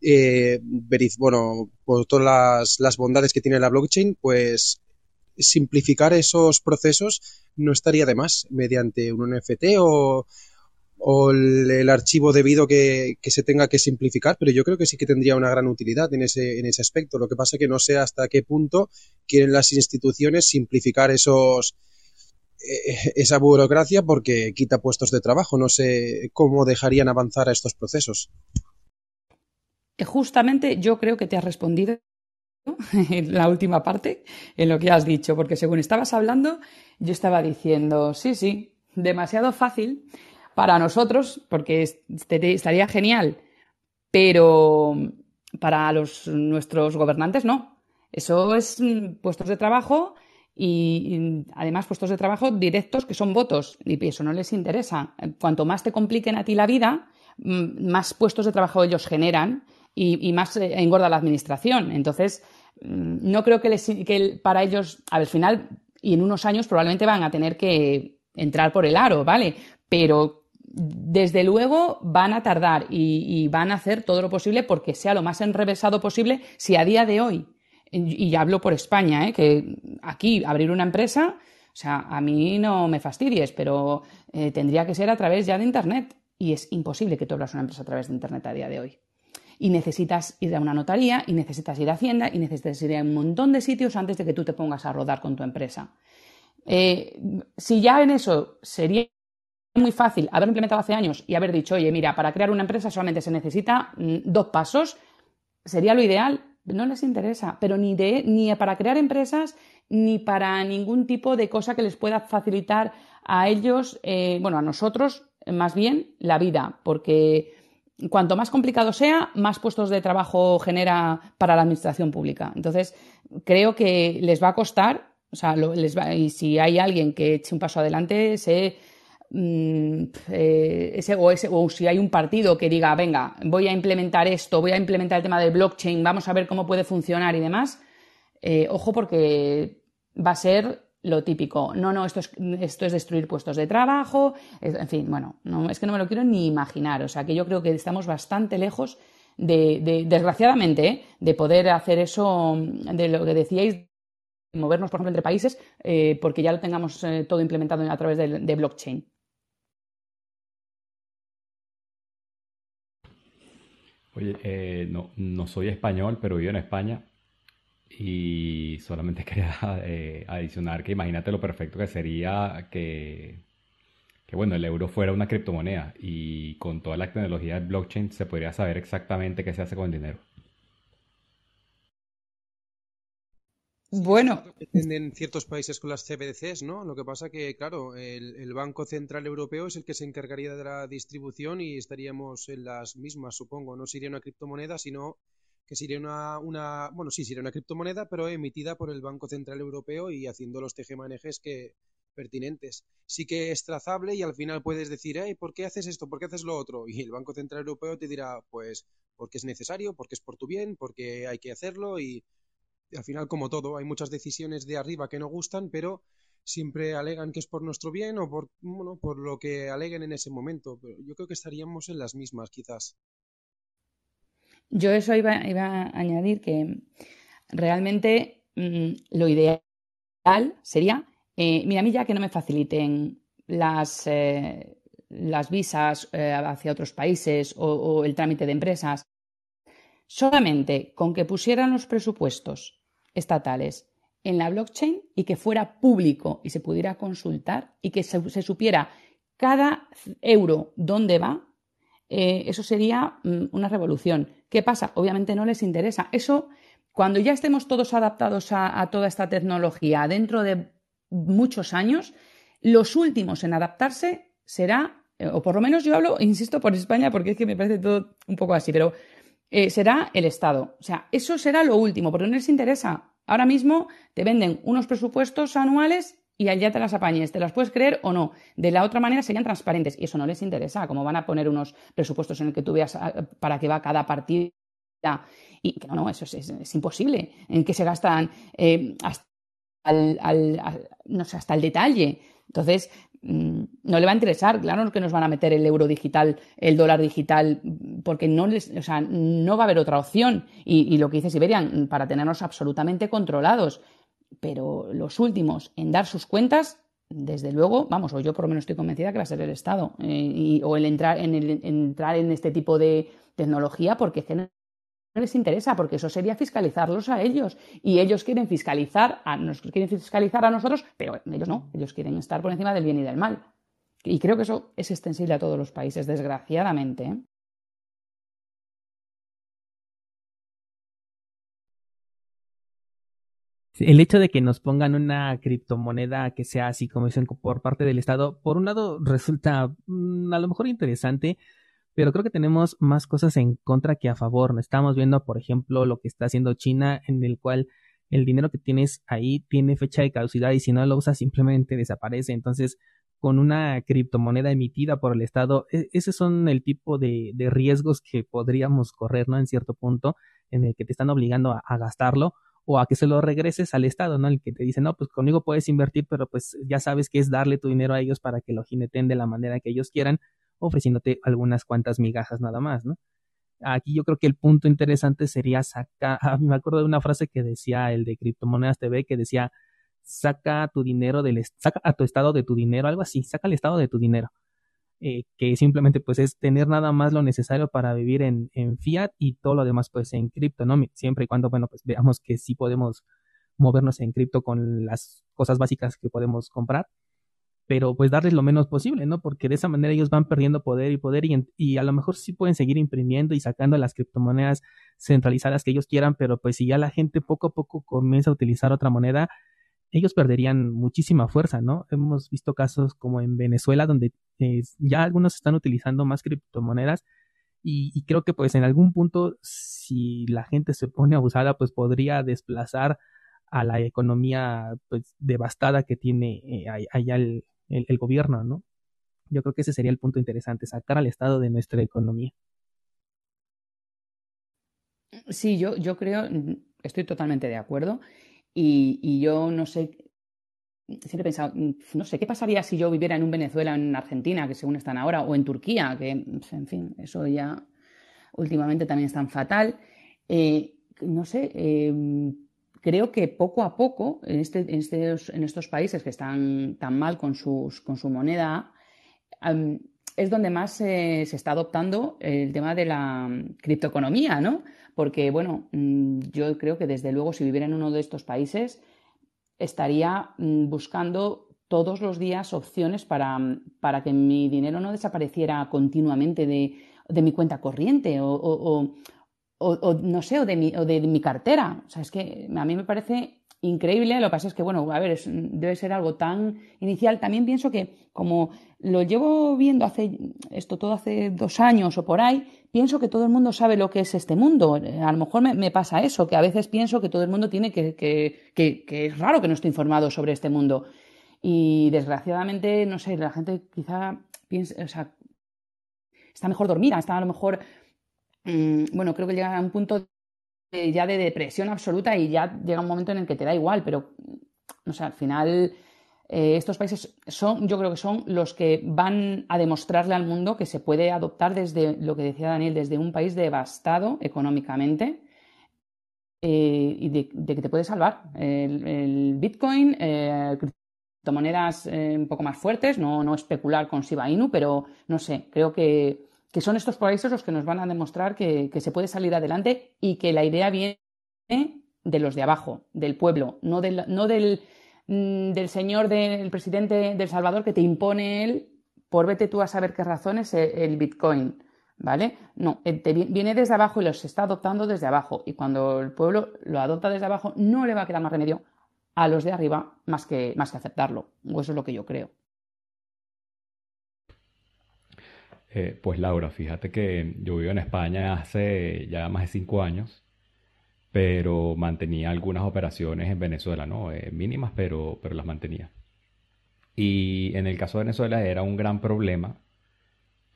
eh, bueno, por todas las, las bondades que tiene la blockchain, pues simplificar esos procesos no estaría de más mediante un NFT o, o el, archivo debido que, que, se tenga que simplificar, pero yo creo que sí que tendría una gran utilidad en ese, en ese aspecto. Lo que pasa es que no sé hasta qué punto quieren las instituciones simplificar esos eh, esa burocracia porque quita puestos de trabajo. No sé cómo dejarían avanzar a estos procesos. Justamente yo creo que te has respondido en la última parte, en lo que has dicho, porque según estabas hablando, yo estaba diciendo, sí, sí, demasiado fácil para nosotros, porque estaría genial, pero para nuestros gobernantes no. Eso es mm, puestos de trabajo y, además puestos de trabajo directos que son votos y eso no les interesa. Cuanto más te compliquen a ti la vida, mm, más puestos de trabajo ellos generan y, y más eh, engorda la administración. Entonces, mm, no creo que, les, que para ellos, al final y en unos años probablemente van a tener que entrar por el aro, ¿vale? Pero desde luego van a tardar y, van a hacer todo lo posible porque sea lo más enrevesado posible si a día de hoy, y ya hablo por España, ¿eh? que aquí abrir una empresa, o sea, a mí no me fastidies, pero eh, tendría que ser a través ya de Internet. Y es imposible que tú abras una empresa a través de Internet a día de hoy. Y necesitas ir a una notaría, y necesitas ir a Hacienda, y necesitas ir a un montón de sitios antes de que tú te pongas a rodar con tu empresa. Eh, si ya en eso sería muy fácil haber implementado hace años y haber dicho, oye, mira, para crear una empresa solamente se necesita mm, dos pasos, sería lo ideal. No les interesa, pero ni, de, ni para crear empresas ni para ningún tipo de cosa que les pueda facilitar a ellos, eh, bueno, a nosotros más bien, la vida, porque cuanto más complicado sea, más puestos de trabajo genera para la administración pública. Entonces, creo que les va a costar, o sea, les va, y si hay alguien que eche un paso adelante, se Mm, eh, ese, o, ese, o si hay un partido que diga, venga, voy a implementar esto, voy a implementar el tema del blockchain, vamos a ver cómo puede funcionar y demás, eh, ojo porque va a ser lo típico. No, no, esto es, esto es destruir puestos de trabajo, en fin, bueno, no, es que no me lo quiero ni imaginar. O sea, que yo creo que estamos bastante lejos de, de desgraciadamente, ¿eh? de poder hacer eso, de lo que decíais, movernos, por ejemplo, entre países, porque ya lo tengamos todo implementado a través de, de blockchain. Oye, eh, no, no soy español, pero vivo en España. Y solamente <laughs> quería eh, adicionar que imagínate lo perfecto que sería que, que, bueno, el euro fuera una criptomoneda y con toda la tecnología del blockchain se podría saber exactamente qué se hace con el dinero. Bueno. En ciertos países con las CBDCs, ¿no? Lo que pasa que, claro, el, Banco Central Europeo es el que se encargaría de la distribución y estaríamos en las mismas, supongo. No sería una criptomoneda, sino que sería una, una bueno, sí, sería una criptomoneda, pero emitida por el Banco Central Europeo y haciendo los tejemanejes que pertinentes. Sí que es trazable y al final puedes decir, hey, ¿por qué haces esto? ¿Por qué haces lo otro? Y el Banco Central Europeo te dirá, pues, porque es necesario, porque es por tu bien, porque hay que hacerlo y al final, como todo, hay muchas decisiones de arriba que no gustan, pero siempre alegan que es por nuestro bien o por, bueno, por lo que aleguen en ese momento. Pero yo creo que estaríamos en las mismas, quizás. Yo eso iba, a añadir que realmente mm, lo ideal sería, eh, mira, a mí ya que no me faciliten las, eh, las visas eh, hacia otros países o el trámite de empresas, solamente con que pusieran los presupuestos estatales en la blockchain y que fuera público y se pudiera consultar y que se, supiera cada euro dónde va, eh, eso sería mm, una revolución. ¿Qué pasa? Obviamente no les interesa. Eso, cuando ya estemos todos adaptados a, toda esta tecnología dentro de muchos años, los últimos en adaptarse será, eh, o por lo menos yo hablo, insisto, por España, porque es que me parece todo un poco así, pero eh, será el Estado. O sea, eso será lo último, porque no les interesa. Ahora mismo te venden unos presupuestos anuales y allá te las apañes, te las puedes creer o no. De la otra manera serían transparentes y eso no les interesa, como van a poner unos presupuestos en el que tú veas ah, para qué va cada partida. Y no, no, eso es, imposible. En que se gastan eh, hasta, sé, hasta el detalle. Entonces, no le va a interesar, claro que nos van a meter el euro digital, el dólar digital, porque no, les, o sea, no va a haber otra opción. Y, lo que dice Siberian, para tenernos absolutamente controlados. Pero los últimos en dar sus cuentas, desde luego, vamos, o yo por lo menos estoy convencida que va a ser el Estado, eh, o el entrar en, entrar en este tipo de tecnología, porque no les interesa, porque eso sería fiscalizarlos a ellos. Y ellos quieren fiscalizar a, nos quieren fiscalizar a nosotros, pero ellos no, ellos quieren estar por encima del bien y del mal. Y creo que eso es extensible a todos los países, desgraciadamente. ¿eh? El hecho de que nos pongan una criptomoneda que sea así como dicen por parte del Estado, por un lado resulta mm, a lo mejor interesante, pero creo que tenemos más cosas en contra que a favor. Estamos viendo, por ejemplo, lo que está haciendo China, en el cual el dinero que tienes ahí tiene fecha de caducidad y si no lo usas simplemente desaparece. Entonces, con una criptomoneda emitida por el Estado, e, esos son el tipo de, riesgos que podríamos correr, ¿no? En cierto punto, en el que te están obligando a, gastarlo o a que se lo regreses al Estado, ¿no? El que te dice, no, pues conmigo puedes invertir, pero pues ya sabes que es darle tu dinero a ellos para que lo jineten de la manera que ellos quieran ofreciéndote algunas cuantas migajas nada más, ¿no? Aquí yo creo que el punto interesante sería sacar, <laughs> me acuerdo de una frase que decía el de Criptomonedas TV que decía, saca tu dinero del, saca a tu estado de tu dinero, algo así, saca el estado de tu dinero. Eh, que simplemente pues es tener nada más lo necesario para vivir en, en fiat y todo lo demás pues en cripto, ¿no? Siempre y cuando, bueno, pues veamos que sí podemos movernos en cripto con las cosas básicas que podemos comprar pero pues darles lo menos posible, ¿no? Porque de esa manera ellos van perdiendo poder y poder y, y, a lo mejor sí pueden seguir imprimiendo y sacando las criptomonedas centralizadas que ellos quieran, pero pues si ya la gente poco a poco comienza a utilizar otra moneda, ellos perderían muchísima fuerza, ¿no? Hemos visto casos como en Venezuela donde eh, ya algunos están utilizando más criptomonedas y, y, creo que pues en algún punto si la gente se pone <laughs> abusada pues podría desplazar a la economía pues devastada que tiene eh, allá el, el, gobierno, ¿no? Yo creo que ese sería el punto interesante, sacar al Estado de nuestra economía. Sí, yo, yo creo, estoy totalmente de acuerdo y, y yo no sé, siempre he pensado, no sé, ¿qué pasaría si yo viviera en un Venezuela, en Argentina, que según están ahora, o en Turquía, que, en fin, eso ya últimamente también es tan fatal? Eh, no sé, eh, creo que poco a poco, en, este, en, estos, países que están tan mal con, su moneda, es donde más se está adoptando el tema de la criptoeconomía, ¿no? porque, bueno, mm, yo creo que desde luego si viviera en uno de estos países estaría mm, buscando todos los días opciones para, para que mi dinero no desapareciera continuamente de, mi cuenta corriente o, o, no sé, o de, mi, o de mi cartera. O sea, es que a mí me parece increíble. Lo que pasa es que, bueno, a ver, debe ser algo tan inicial. También pienso que como lo llevo viendo hace esto todo hace dos años o por ahí, pienso que todo el mundo sabe lo que es este mundo. A lo mejor me, pasa eso, que a veces pienso que todo el mundo tiene que, que, que, es raro que no esté informado sobre este mundo. Y desgraciadamente, no sé, la gente quizá piensa, o sea, está mejor dormida, está a lo mejor, mm, bueno, creo que llega a un punto ya de depresión absoluta y ya llega un momento en el que te da igual, pero, no sé, al final eh, estos países son, yo creo que son los que van a demostrarle al mundo que se puede adoptar desde, lo que decía Daniel, desde un país devastado económicamente eh, y de, que te puede salvar. El, Bitcoin, eh, criptomonedas un poco más fuertes, no, no especular con Shiba Inu, pero no sé, creo que que son estos países los que nos van a demostrar que, se puede salir adelante y que la idea viene de los de abajo, del pueblo, no del, no del, mm, del señor, del presidente del Salvador que te impone él por vete tú a saber qué razones el Bitcoin. ¿Vale? No, eh, viene desde abajo y los está adoptando desde abajo. Y cuando el pueblo lo adopta desde abajo, no le va a quedar más remedio a los de arriba más que, más que aceptarlo. O eso es lo que yo creo. Eh, pues Laura, fíjate que yo vivo en España hace ya más de cinco años, pero mantenía algunas operaciones en Venezuela, ¿no? Eh, mínimas, pero, pero las mantenía. Y en el caso de Venezuela era un gran problema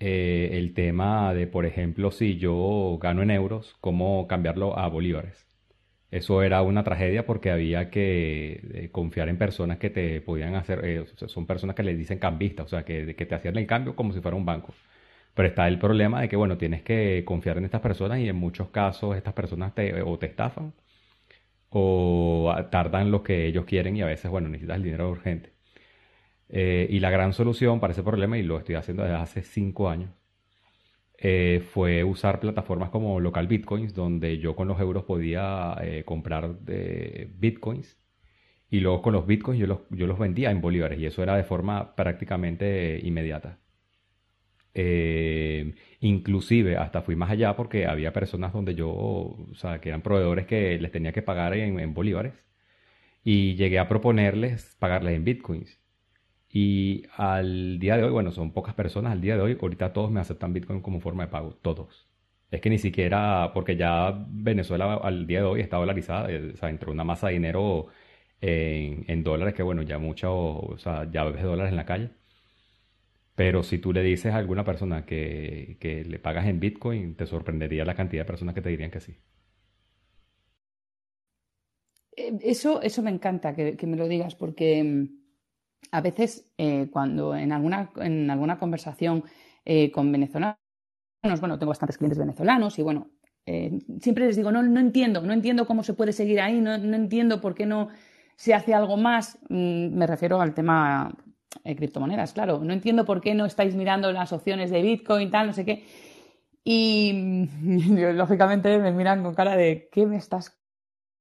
eh, el tema de, por ejemplo, si yo gano en euros, cómo cambiarlo a bolívares. Eso era una tragedia porque había que confiar en personas que te podían hacer, son personas que le dicen cambistas, o sea, que, que te hacían el cambio como si fuera un banco. Pero está el problema de que, bueno, tienes que confiar en estas personas y en muchos casos estas personas te, o te estafan o tardan lo que ellos quieren y a veces, bueno, necesitas el dinero urgente. Eh, y la gran solución para ese problema, y lo estoy haciendo desde hace cinco años, eh, fue usar plataformas como Local Bitcoins, donde yo con los euros podía eh, comprar bitcoins y luego con los bitcoins yo los, yo los vendía en bolívares y eso era de forma prácticamente inmediata. Eh, inclusive hasta fui más allá porque había personas donde yo, o sea, que eran proveedores que les tenía que pagar en, bolívares y llegué a proponerles pagarles en bitcoins. Y al día de hoy, bueno, son pocas personas al día de hoy, ahorita todos me aceptan bitcoin como forma de pago, todos. Es que ni siquiera, porque ya Venezuela al día de hoy está dolarizada, eh, o sea, entró una masa de dinero en, dólares que, bueno, ya mucho, o sea, ya ves dólares en la calle. Pero si tú le dices a alguna persona que, le pagas en Bitcoin, te sorprendería la cantidad de personas que te dirían que sí. Eh, eso, eso me encanta que, me lo digas, porque mm, a veces eh, cuando en alguna, en alguna conversación eh, con venezolanos, bueno, tengo bastantes clientes venezolanos y bueno, siempre les digo, no, no entiendo, no entiendo cómo se puede seguir ahí, no, no entiendo por qué no se hace algo más. Mm, me refiero al tema eh, criptomonedas, claro. No entiendo por qué no estáis mirando las opciones de Bitcoin, tal, no sé qué. Y <laughs> lógicamente me miran con cara de ¿qué me estás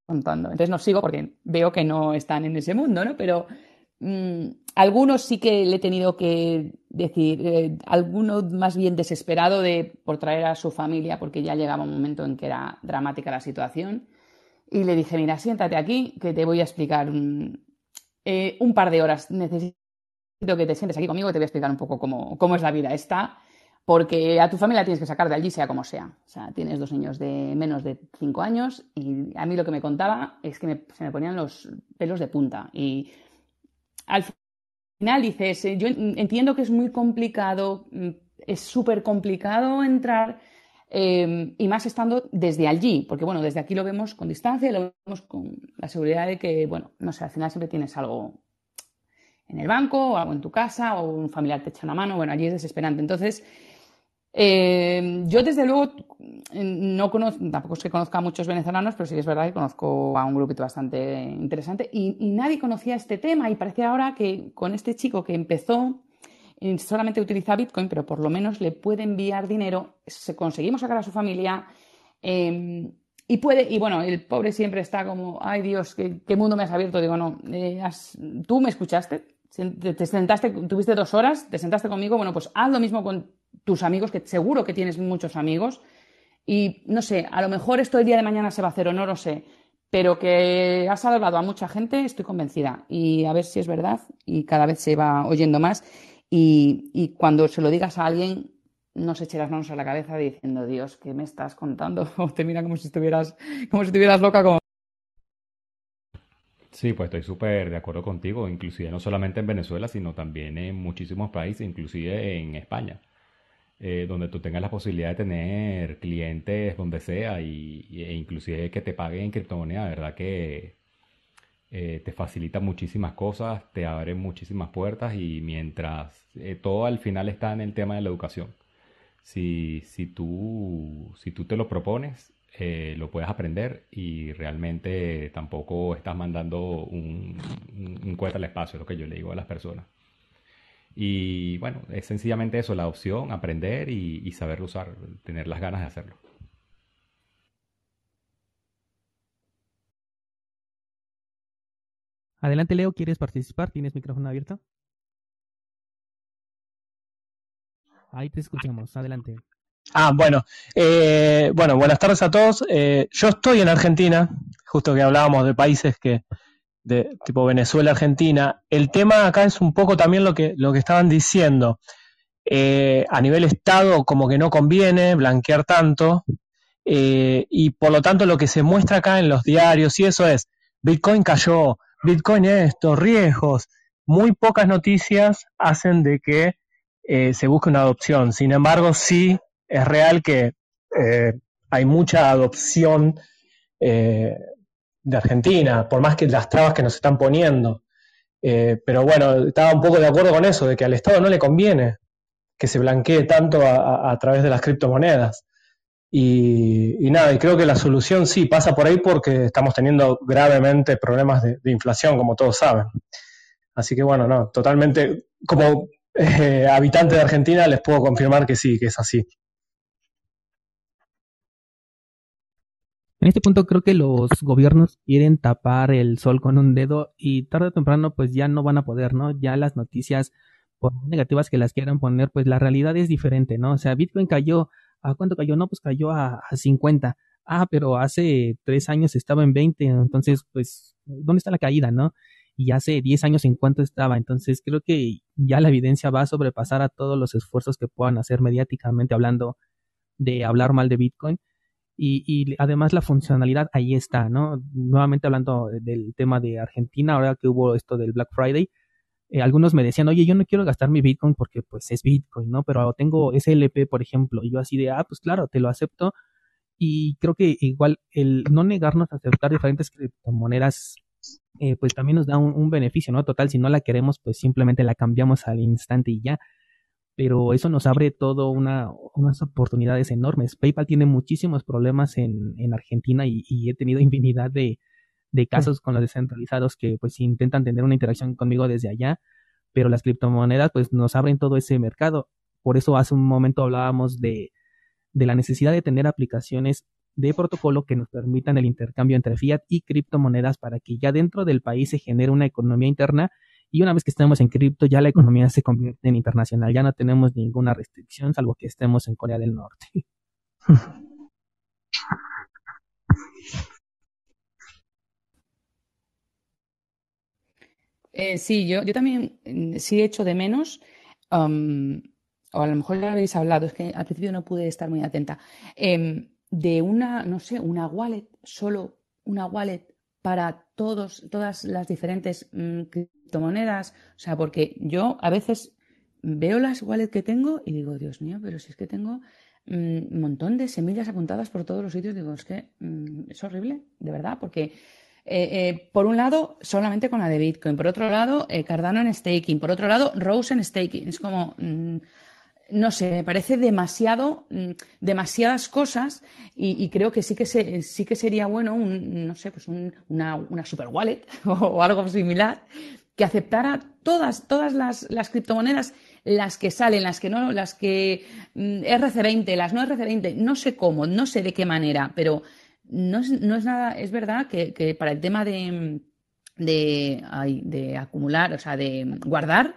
contando? Entonces no sigo porque veo que no están en ese mundo, ¿no? Pero mm, algunos sí que le he tenido que decir, eh, alguno más bien desesperado de por traer a su familia porque ya llegaba un momento en que era dramática la situación. Y le dije, mira, siéntate aquí que te voy a explicar un, eh, un par de horas. Necesito que te sientes aquí conmigo te voy a explicar un poco cómo, es la vida esta, porque a tu familia tienes que sacar de allí sea como sea. O sea, tienes dos niños de menos de cinco años y a mí lo que me contaba es que se me ponían los pelos de punta. Y al final dices, eh, yo entiendo que es muy complicado, mm, es súper complicado entrar. Em, y más estando desde allí, porque bueno, desde aquí lo vemos con distancia lo vemos con la seguridad de que, bueno, no sé, al final siempre tienes algo, en el banco o algo en tu casa o un familiar te echa una mano, bueno, allí es desesperante. Entonces, eh, yo desde luego no conozco, tampoco es que conozca a muchos venezolanos, pero sí es verdad que conozco a un grupito bastante interesante y, nadie conocía este tema y parece ahora que con este chico que empezó solamente utiliza Bitcoin, pero por lo menos le puede enviar dinero, se conseguimos sacar a su familia. Eh, y puede, y bueno, el pobre siempre está como, ay Dios, ¿qué, mundo me has abierto? Digo, no, eh, tú me escuchaste, te sentaste, tuviste dos horas, te sentaste conmigo, bueno, pues haz lo mismo con tus amigos, que seguro que tienes muchos amigos. Y no sé, a lo mejor esto el día de mañana se va a hacer o no lo sé, pero que has hablado a mucha gente, estoy convencida. Y a ver si es verdad y cada vez se va oyendo más. Y, y cuando se lo digas a alguien, no se eche las manos a la cabeza diciendo, Dios, ¿qué me estás contando? <laughs> O te mira como si estuvieras, como si estuvieras loca. Como... Sí, pues estoy súper de acuerdo contigo, inclusive no solamente en Venezuela, sino también en muchísimos países, inclusive en España, eh, donde tú tengas la posibilidad de tener clientes donde sea y, e inclusive que te paguen en criptomoneda, verdad que eh, te facilita muchísimas cosas, te abre muchísimas puertas y mientras eh, todo al final está en el tema de la educación. Si, si, tú, si tú te lo propones, eh, lo puedes aprender y realmente tampoco estás mandando un, un, al espacio, es lo que yo le digo a las personas. Y bueno, es sencillamente eso, la opción, aprender y, y saberlo usar, tener las ganas de hacerlo. Adelante, Leo, ¿quieres participar? ¿Tienes micrófono abierto? Ahí te escuchamos, adelante. Ah, bueno. Eh, bueno, buenas tardes a todos. Eh, yo estoy en Argentina, justo que hablábamos de países que, de tipo Venezuela, Argentina. El tema acá es un poco también lo que, lo que estaban diciendo. Eh, a nivel Estado, como que no conviene blanquear tanto. y por lo tanto, lo que se muestra acá en los diarios y eso es: Bitcoin cayó, Bitcoin esto, riesgos. Muy pocas noticias hacen de que eh, se busca una adopción. Sin embargo, sí es real que eh, hay mucha adopción eh, de Argentina, por más que las trabas que nos están poniendo. pero bueno, estaba un poco de acuerdo con eso, de que al Estado no le conviene que se blanquee tanto a, través de las criptomonedas. Y, nada, y creo que la solución sí pasa por ahí porque estamos teniendo gravemente problemas de, inflación, como todos saben. Así que bueno, no, totalmente, como eh, habitante de Argentina, les puedo confirmar que sí, que es así. En este punto creo que los gobiernos quieren tapar el sol con un dedo y tarde o temprano pues ya no van a poder, ¿no? Ya las noticias, por negativas que las quieran poner, pues la realidad es diferente, ¿no? O sea, Bitcoin cayó, ¿a cuánto cayó? No, pues cayó a, a 50. Ah, pero hace tres años estaba en 20, entonces pues, ¿dónde está la caída, no? y hace 10 años en cuánto estaba. Entonces creo que ya la evidencia va a sobrepasar a todos los esfuerzos que puedan hacer mediáticamente hablando de hablar mal de Bitcoin. Y, y además la funcionalidad ahí está, ¿no? Nuevamente hablando del tema de Argentina, ahora que hubo esto del Black Friday, eh, algunos me decían, oye, yo no quiero gastar mi Bitcoin porque pues es Bitcoin, ¿no? Pero tengo SLP, por ejemplo, y yo así de, ah, pues claro, te lo acepto. Y creo que igual el no negarnos a aceptar diferentes criptomonedas eh, pues también nos da un, beneficio, ¿no? Total, si no la queremos, pues simplemente la cambiamos al instante y ya. Pero eso nos abre todo una, unas oportunidades enormes. PayPal tiene muchísimos problemas en, en Argentina y, he tenido <laughs> infinidad de, de casos con los descentralizados que pues intentan tener una interacción conmigo desde allá, pero las criptomonedas pues nos abren todo ese mercado. Por eso hace un momento hablábamos de, de la necesidad de tener aplicaciones de protocolo que nos permitan el intercambio entre fiat y criptomonedas para que ya dentro del país se genere una economía interna y una vez que estemos en cripto ya la economía se convierte en internacional, ya no tenemos ninguna restricción salvo que estemos en Corea del Norte. <laughs> Eh, sí, yo, yo también mm, sí he hecho de menos, um, o a lo mejor ya habéis hablado, es que al principio no pude estar muy atenta. Em, de una, no sé, una wallet, solo una wallet para todos, todas las diferentes mm, criptomonedas. O sea, porque yo a veces veo las wallets que tengo y digo, Dios mío, pero si es que tengo mm, un montón de semillas apuntadas por todos los sitios, digo, es que mm, es horrible, de verdad, porque eh, eh, por un lado, solamente con la de Bitcoin, por otro lado, eh, Cardano en staking, por otro lado, Rose en staking. Es como, no sé, me parece demasiado, mm, demasiadas cosas y, creo que sí que, sí que sería bueno, un, no sé, pues una, super wallet <laughs> o, algo similar que aceptara todas, todas las, criptomonedas, las que salen, las que no, las que mm, RC20, las no RC20, no sé cómo, no sé de qué manera, pero no es, no es nada, es verdad que, para el tema de, de, de acumular, o sea, de guardar,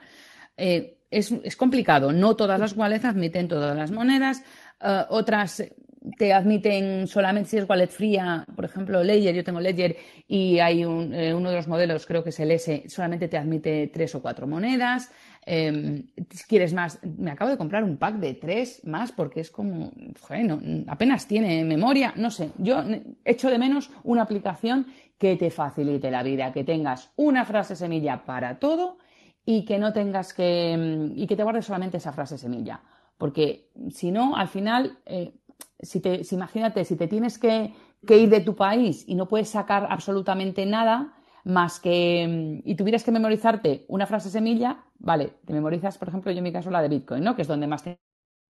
eh, es, complicado. No todas las wallets admiten todas las monedas, uh, otras te admiten solamente si es wallet fría, por ejemplo, Ledger, yo tengo Ledger y hay eh, uno de los modelos, creo que es el S, solamente te admite tres o cuatro monedas. Eh, si quieres más, me acabo de comprar un pack de tres más porque es como, bueno, apenas tiene memoria, no sé, yo echo de menos una aplicación que te facilite la vida, que tengas una frase semilla para todo y que no tengas que, y que te guardes solamente esa frase semilla. Porque si no, al final, eh, si te, si imagínate, si te tienes que, que, ir de tu país y no puedes sacar absolutamente nada más que, y tuvieras que memorizarte una frase semilla, vale, te memorizas, por ejemplo, yo en mi caso la de Bitcoin, ¿no? Que es donde más tengo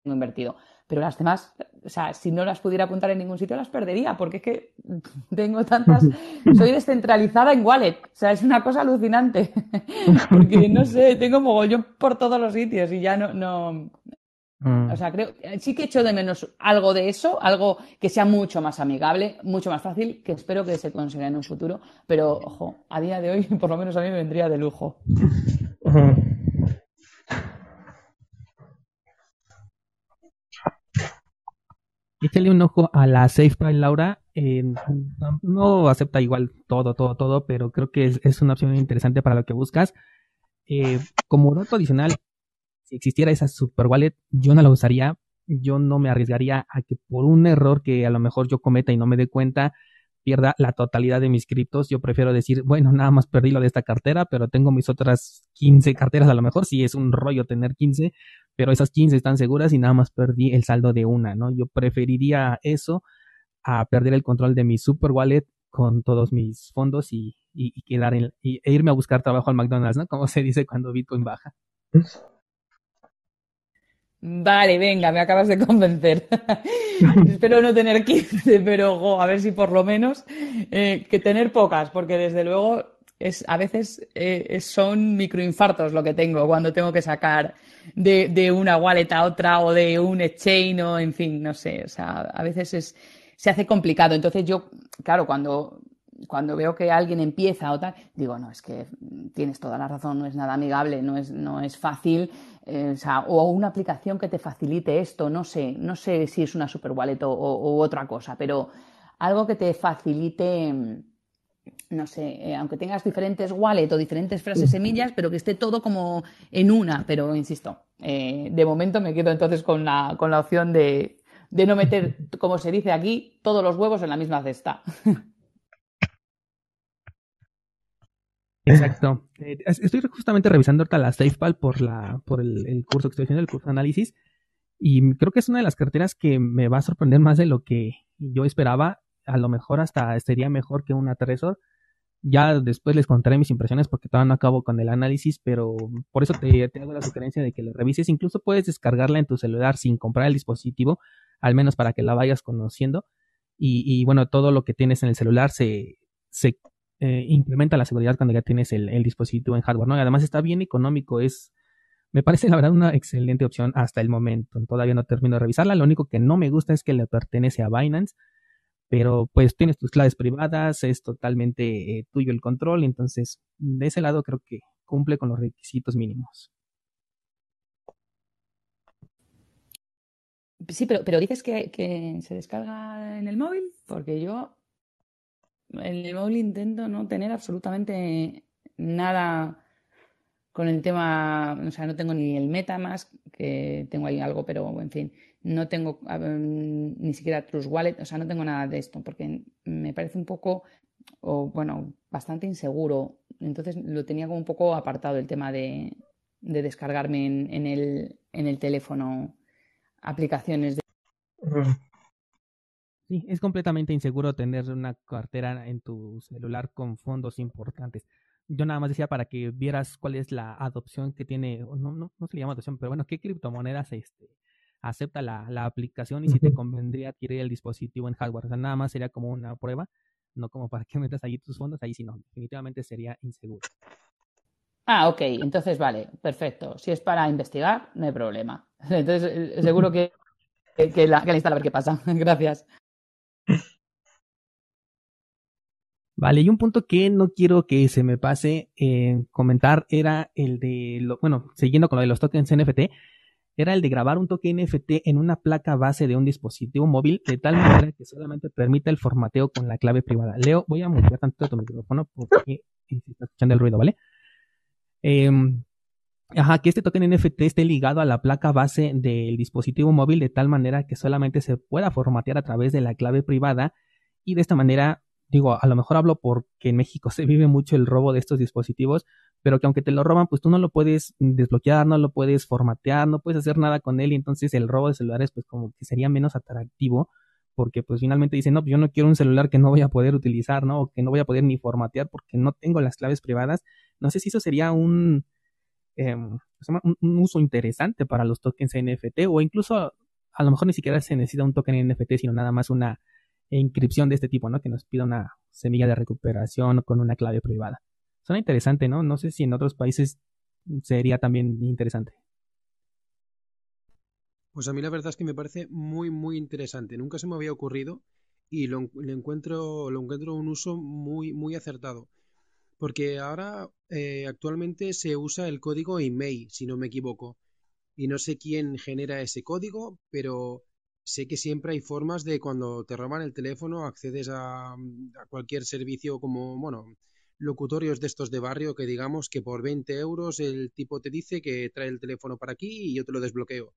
invertido. Pero las demás, o sea, si no las pudiera apuntar en ningún sitio, las perdería, porque es que <laughs> tengo tantas. <laughs> Soy descentralizada en wallet. O sea, es una cosa alucinante. <laughs> porque no sé, tengo mogollón por todos los sitios y ya no, no, Mm. O sea, creo, sí que echo de menos algo de eso, algo que sea mucho más amigable, mucho más fácil, que espero que se consiga en un futuro. Pero, ojo, a día de hoy, por lo menos a mí me vendría de lujo. Échale un ojo a la SafePal, Laura. Eh, no acepta igual todo, todo, todo, pero creo que es, una opción interesante para lo que buscas. Eh, como dato adicional, si existiera esa super wallet, yo no la usaría. Yo no me arriesgaría a que por un error que a lo mejor yo cometa y no me dé cuenta, pierda la totalidad de mis criptos. Yo prefiero decir, bueno, nada más perdí lo de esta cartera, pero tengo mis otras 15 carteras a lo mejor, si es un rollo tener 15, pero esas 15 están seguras y nada más perdí el saldo de una, ¿no? Yo preferiría eso a perder el control de mi super wallet con todos mis fondos y, y, quedar en, y, e irme a buscar trabajo al McDonald's, ¿no? Como <laughs> se dice cuando Bitcoin baja. Vale, venga, me acabas de convencer. <laughs> Espero no tener 15, pero a ver si por lo menos eh, que tener pocas, porque desde luego es, a veces eh, son microinfartos lo que tengo cuando tengo que sacar de, de, una wallet a otra o de un exchange o en fin, no sé, o sea, a veces es, se hace complicado. Entonces yo, claro, cuando cuando veo que alguien empieza o tal, digo, no, es que tienes toda la razón, no es nada amigable, no es, no es fácil, eh, o, sea, o, una aplicación que te facilite esto, no sé, no sé si es una super wallet o, o otra cosa, pero algo que te facilite, no sé, eh, aunque tengas diferentes wallet o diferentes frases semillas, pero que esté todo como en una, pero insisto, eh, de momento me quedo entonces con la, con la opción de, de no meter, como se dice aquí, todos los huevos en la misma cesta. Exacto. Eh, estoy justamente revisando ahorita la SafePal por, la, por el, curso que estoy haciendo, el curso de análisis, y creo que es una de las carteras que me va a sorprender más de lo que yo esperaba. A lo mejor hasta sería mejor que una Trezor. Ya después les contaré mis impresiones porque todavía no acabo con el análisis, pero por eso te, hago la sugerencia de que lo revises. Incluso puedes descargarla en tu celular sin comprar el dispositivo, al menos para que la vayas conociendo. Y, bueno, todo lo que tienes en el celular se, se eh, implementa la seguridad cuando ya tienes el, dispositivo en hardware, ¿no? Y además está bien económico, es, me parece la verdad una excelente opción hasta el momento. Todavía no termino de revisarla, lo único que no me gusta es que le pertenece a Binance, pero pues tienes tus claves privadas, es totalmente eh, tuyo el control, entonces de ese lado creo que cumple con los requisitos mínimos. Sí, pero, pero dices que, que se descarga en el móvil, porque yo en el móvil intento no tener absolutamente nada con el tema, o sea, no tengo ni el MetaMask, que tengo ahí algo, pero en fin, no tengo ni siquiera Trust Wallet, o sea, no tengo nada de esto, porque me parece un poco, o bueno, bastante inseguro. Entonces lo tenía como un poco apartado el tema de, de descargarme en, en, el, en el teléfono aplicaciones de... Sí, es completamente inseguro tener una cartera en tu celular con fondos importantes. Yo nada más decía para que vieras cuál es la adopción que tiene, no, no, no se le llama adopción, pero bueno, qué criptomonedas este, acepta la, la aplicación y si te convendría adquirir el dispositivo en hardware. O sea, nada más sería como una prueba, no como para que <laughs> metas ahí tus fondos, ahí sí no, definitivamente sería inseguro. Ah, ok, entonces vale, perfecto. Si es para investigar, no hay problema. <laughs> Entonces, eh, seguro <laughs> que, que, la, que la instala a ver qué pasa. Gracias. Vale, y un punto que no quiero que se me pase eh, comentar era el de, bueno, siguiendo con lo de los tokens NFT, era el de grabar un token NFT en una placa base de un dispositivo móvil de tal manera que solamente permita el formateo con la clave privada. Leo, voy a mutear tanto tu micrófono porque se está escuchando el ruido, ¿vale? Em, ajá, que este token NFT esté ligado a la placa base del dispositivo móvil de tal manera que solamente se pueda formatear a través de la clave privada y de esta manera digo, a lo mejor hablo porque en México <laughs> se vive mucho el robo de estos dispositivos, pero que aunque te lo roban, pues tú no lo puedes desbloquear, no lo puedes formatear, no puedes hacer nada con él y entonces el robo de celulares pues como que sería menos atractivo porque pues finalmente dicen, no, pues yo no quiero un celular que no voy a poder utilizar, ¿no? O que no voy a poder ni formatear porque no tengo las claves privadas. No sé si eso sería un, em, un, un uso interesante para los tokens NFT o incluso a lo mejor ni siquiera se necesita un token NFT, sino nada más una inscripción de este tipo, ¿no? Que nos pida una semilla de recuperación con una clave privada. Suena interesante, ¿no? No sé si en otros países sería también interesante. Pues a mí la verdad es que me parece muy, muy interesante. Nunca se me había ocurrido y lo, encuentro, lo encuentro un uso muy, muy acertado. Porque ahora eh, actualmente se usa el código email, si no me equivoco. Y no sé quién genera ese código, pero sé que siempre hay formas de cuando te roban el teléfono accedes a, cualquier servicio como, bueno, locutorios de estos de barrio que digamos que por 20 euros el tipo te dice que trae el teléfono para aquí y yo te lo desbloqueo.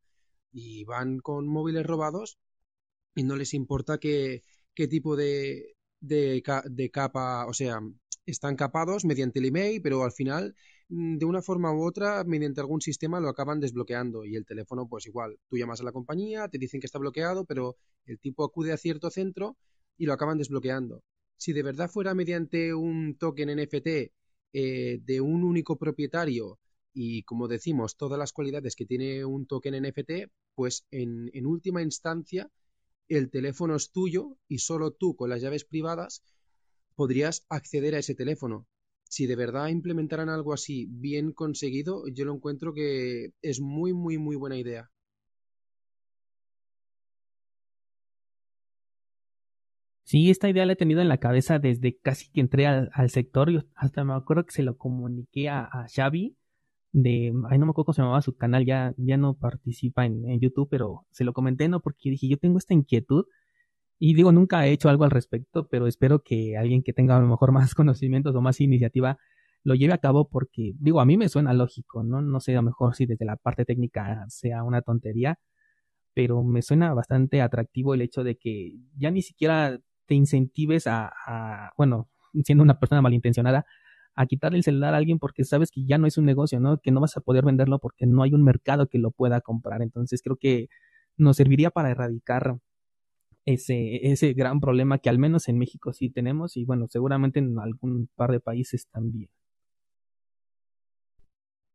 Y van con móviles robados y no les importa qué, qué tipo de, de, de capa, o sea, están capados mediante el email, pero al final Mm, de una forma u otra, mediante algún sistema lo acaban desbloqueando y el teléfono pues igual, tú llamas a la compañía, te dicen que está bloqueado, pero el tipo acude a cierto centro y lo acaban desbloqueando. Si de verdad fuera mediante un token NFT eh, de un único propietario y como decimos, todas las cualidades que tiene un token NFT, pues en, en última instancia el teléfono es tuyo y solo tú con las llaves privadas podrías acceder a ese teléfono si de verdad implementaran algo así bien conseguido, yo lo encuentro que es muy, muy, muy buena idea. Sí, esta idea la he tenido en la cabeza desde casi que entré al, sector. Yo hasta me acuerdo que se lo comuniqué a, Xavi de, ay, no me acuerdo cómo se llamaba su canal, ya, ya no participa en, en YouTube, pero se lo comenté, ¿no? Porque dije, yo tengo esta inquietud y digo, nunca he hecho algo al respecto, pero espero que alguien que tenga a lo mejor más <laughs> conocimientos o más iniciativa lo lleve a cabo porque, digo, a mí me suena lógico, ¿no? No sé a lo mejor si desde la parte técnica sea una tontería, pero me suena bastante atractivo el hecho de que ya ni siquiera te incentives a, bueno, siendo una persona malintencionada, a quitarle el celular a alguien porque sabes que ya no es un negocio, ¿no? Que no vas a poder venderlo porque no hay un mercado que lo pueda comprar. Entonces creo que nos serviría para erradicar ese, ese gran problema que al menos en México sí tenemos y bueno, seguramente en algún par de países también.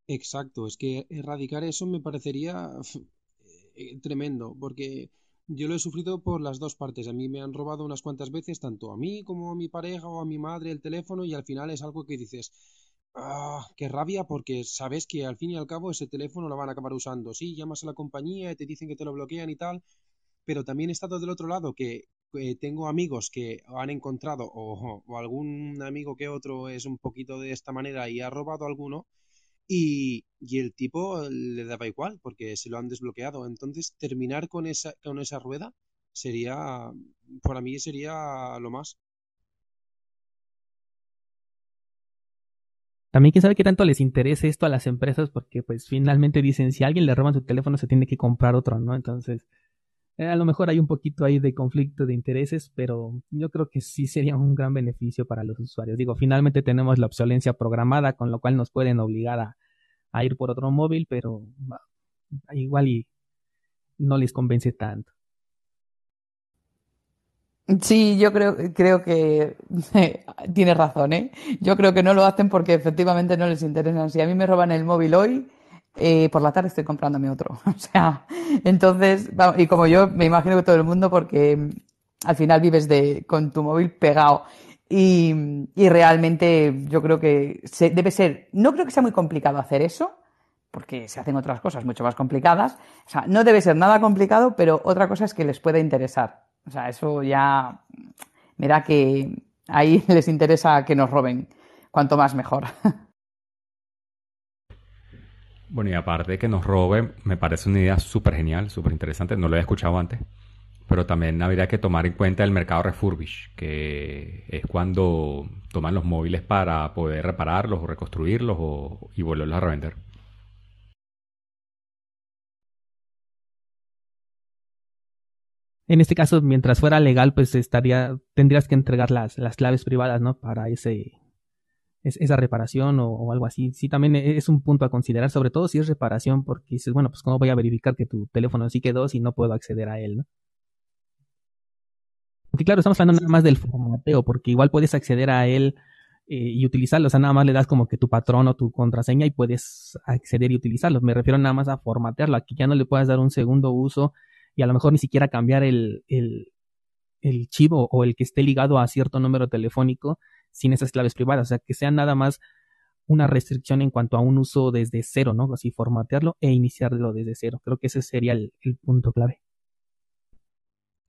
Exacto, es que erradicar eso me parecería eh, tremendo, porque yo lo he sufrido por las dos partes. A mí me han robado unas cuantas veces, tanto a mí como a mi pareja o a mi madre, el teléfono, y al final es algo que dices, ah, qué rabia, porque sabes que al fin y al cabo ese teléfono lo van a acabar usando. Sí, llamas a la compañía y te dicen que te lo bloquean y tal, pero también he estado del otro lado que tengo amigos que han encontrado o, algún amigo que otro es un poquito de esta manera y ha robado alguno y, el tipo le daba igual porque se lo han desbloqueado. Entonces terminar con esa, con esa rueda sería, para mí sería lo más. También quién sabe qué tanto les interesa esto a las empresas porque pues finalmente dicen si alguien le roban su teléfono se tiene que comprar otro, ¿no? Entonces eh, a lo mejor hay un poquito ahí de conflicto de intereses, pero yo creo que sí sería un gran beneficio para los usuarios. Digo, finalmente tenemos la obsolencia programada, con lo cual nos pueden obligar a, ir por otro móvil, pero igual y no les convence tanto. Sí, yo creo, creo que <laughs> tienes razón, ¿eh? Yo creo que no lo hacen porque efectivamente no les interesa. Si a mí me roban el móvil hoy, eh, por la tarde estoy comprándome otro. <laughs> o sea, entonces, y como yo me imagino que todo el mundo, porque mm, al final vives de, con tu móvil pegado. Y, y realmente yo creo que se, debe ser, no creo que sea muy complicado hacer eso, porque se hacen otras cosas mucho más complicadas. O sea, no debe ser nada complicado, pero otra cosa es que les pueda interesar. O sea, eso ya me da que, Ahí <laughs> les interesa que nos roben. Cuanto más mejor. <laughs> Bueno, y aparte de que nos roben, me parece una idea súper genial, súper interesante. No lo había escuchado antes. Pero también habría que tomar en cuenta el mercado refurbish, que es cuando toman los móviles para poder repararlos o reconstruirlos o, y volverlos a revender. En este caso, mientras fuera legal, pues estaría, tendrías que entregar las, las claves privadas, ¿no? Para ese, esa reparación o, algo así. Sí, también e, es un punto a considerar, sobre todo si es reparación, porque dices, bueno, pues cómo voy a verificar que tu teléfono sí quedó si no puedo acceder a él, ¿no? Porque claro, estamos hablando nada más del formateo, porque igual puedes acceder a él eh, y utilizarlo, o sea, nada más le das como que tu patrón o tu contraseña y puedes acceder y utilizarlo. Me refiero nada más a formatearlo, aquí ya no le puedas dar un segundo uso y a lo mejor ni siquiera cambiar el, el, el chivo o el que esté ligado a cierto número telefónico sin esas claves privadas, o sea, que sea nada más una restricción en cuanto a un uso desde cero, ¿no? Así formatearlo e iniciarlo desde cero. Creo que ese sería el punto clave.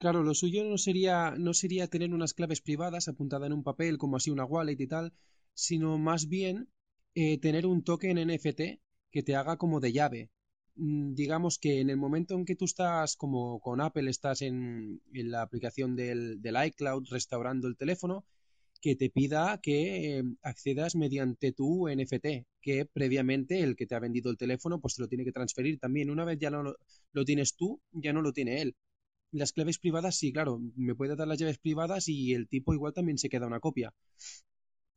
Claro, lo suyo no sería, no sería tener unas claves privadas apuntadas en un papel, como así una wallet y tal, sino más bien eh, tener un token NFT que te haga como de llave. Mm, digamos que en el momento en que tú estás, como con Apple, estás en, la aplicación del, del, iCloud restaurando el teléfono, que te pida que eh, accedas mediante tu NFT, que previamente el que te ha vendido el teléfono, pues te lo tiene que transferir también. Una vez ya lo, lo tienes tú, ya no lo tiene él. Las claves privadas, sí, claro, me puede dar las llaves privadas y el tipo igual también se queda una copia.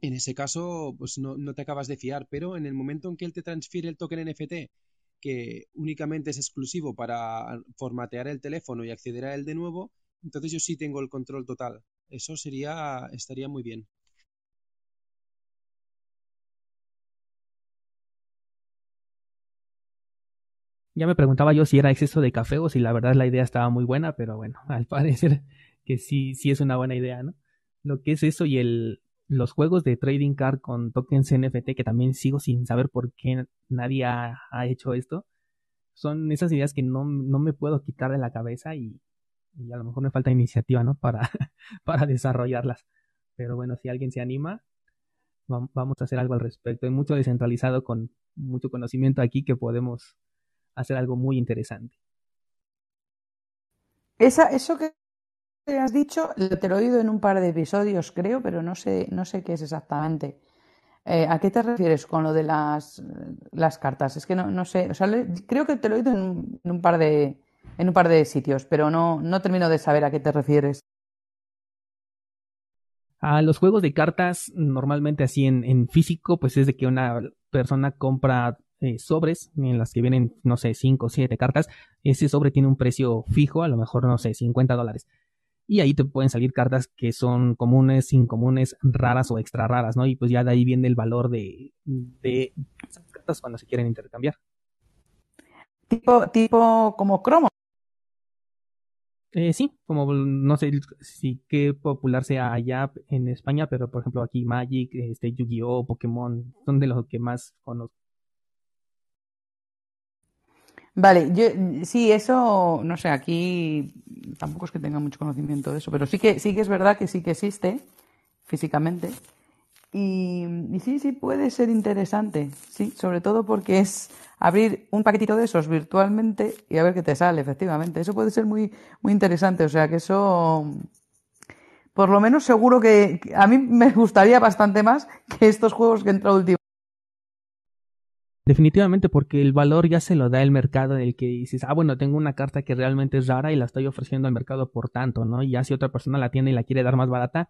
En ese caso, pues no, te acabas de fiar, pero en el momento en que él te transfiere el token NFT, que únicamente es exclusivo para formatear el teléfono y acceder a él de nuevo, entonces yo sí tengo el control total. Eso sería, estaría muy bien. Ya me preguntaba yo si era exceso de café o si la verdad la idea estaba muy buena, pero bueno, <laughs> al parecer que sí, sí es una buena idea, ¿no? Lo que es eso y el, los juegos de trading card con tokens NFT, que también sigo sin saber por qué nadie ha, hecho esto, son esas ideas que no, no, me puedo quitar de la cabeza y, y a lo mejor me falta iniciativa, ¿no? Para, <laughs> para desarrollarlas. Pero bueno, si alguien se anima, vamos a hacer algo al respecto. Hay mucho descentralizado con mucho conocimiento aquí que podemos hacer algo muy interesante. Esa, eso que has dicho, te lo he oído en un par de episodios, creo, pero no sé, no sé qué es exactamente. Eh, ¿A qué te refieres con lo de las, las cartas? Es que no, no sé, o sea, creo que te lo he oído en, un par de, en un par de sitios, pero no, no termino de saber a qué te refieres. A los juegos de cartas, normalmente así en, en físico, pues es de que una persona compra eh, sobres en las que vienen, no sé, 5 o 7 cartas. Ese sobre tiene un precio fijo, a lo mejor, no sé, 50 dólares. Y ahí te pueden salir cartas que son comunes, incomunes, raras o extra raras, ¿no? Y pues ya de ahí viene el valor de, de esas cartas cuando se quieren intercambiar. Tipo, tipo como cromo. Eh, sí, como no sé si qué popular sea allá en España, pero por ejemplo aquí Magic, este Yu-Gi-Oh, Pokémon, son de los que más conozco. Vale, yo sí, eso, no sé, aquí tampoco es que tenga mucho conocimiento de eso, pero sí que, sí que es verdad que sí que existe físicamente. Y, sí, sí puede ser interesante, sí, sobre todo porque es abrir un paquetito de esos virtualmente y a ver qué te sale, efectivamente. Eso puede ser muy, muy interesante, o sea que eso, por lo menos seguro que a mí me gustaría bastante más que estos juegos que he entrado últimamente. Definitivamente, porque el valor ya se lo da el mercado en el que dices, ah, bueno, tengo una carta que realmente es rara y la estoy ofreciendo al mercado por tanto, ¿no? Y ya si otra persona la tiene y la quiere dar más barata,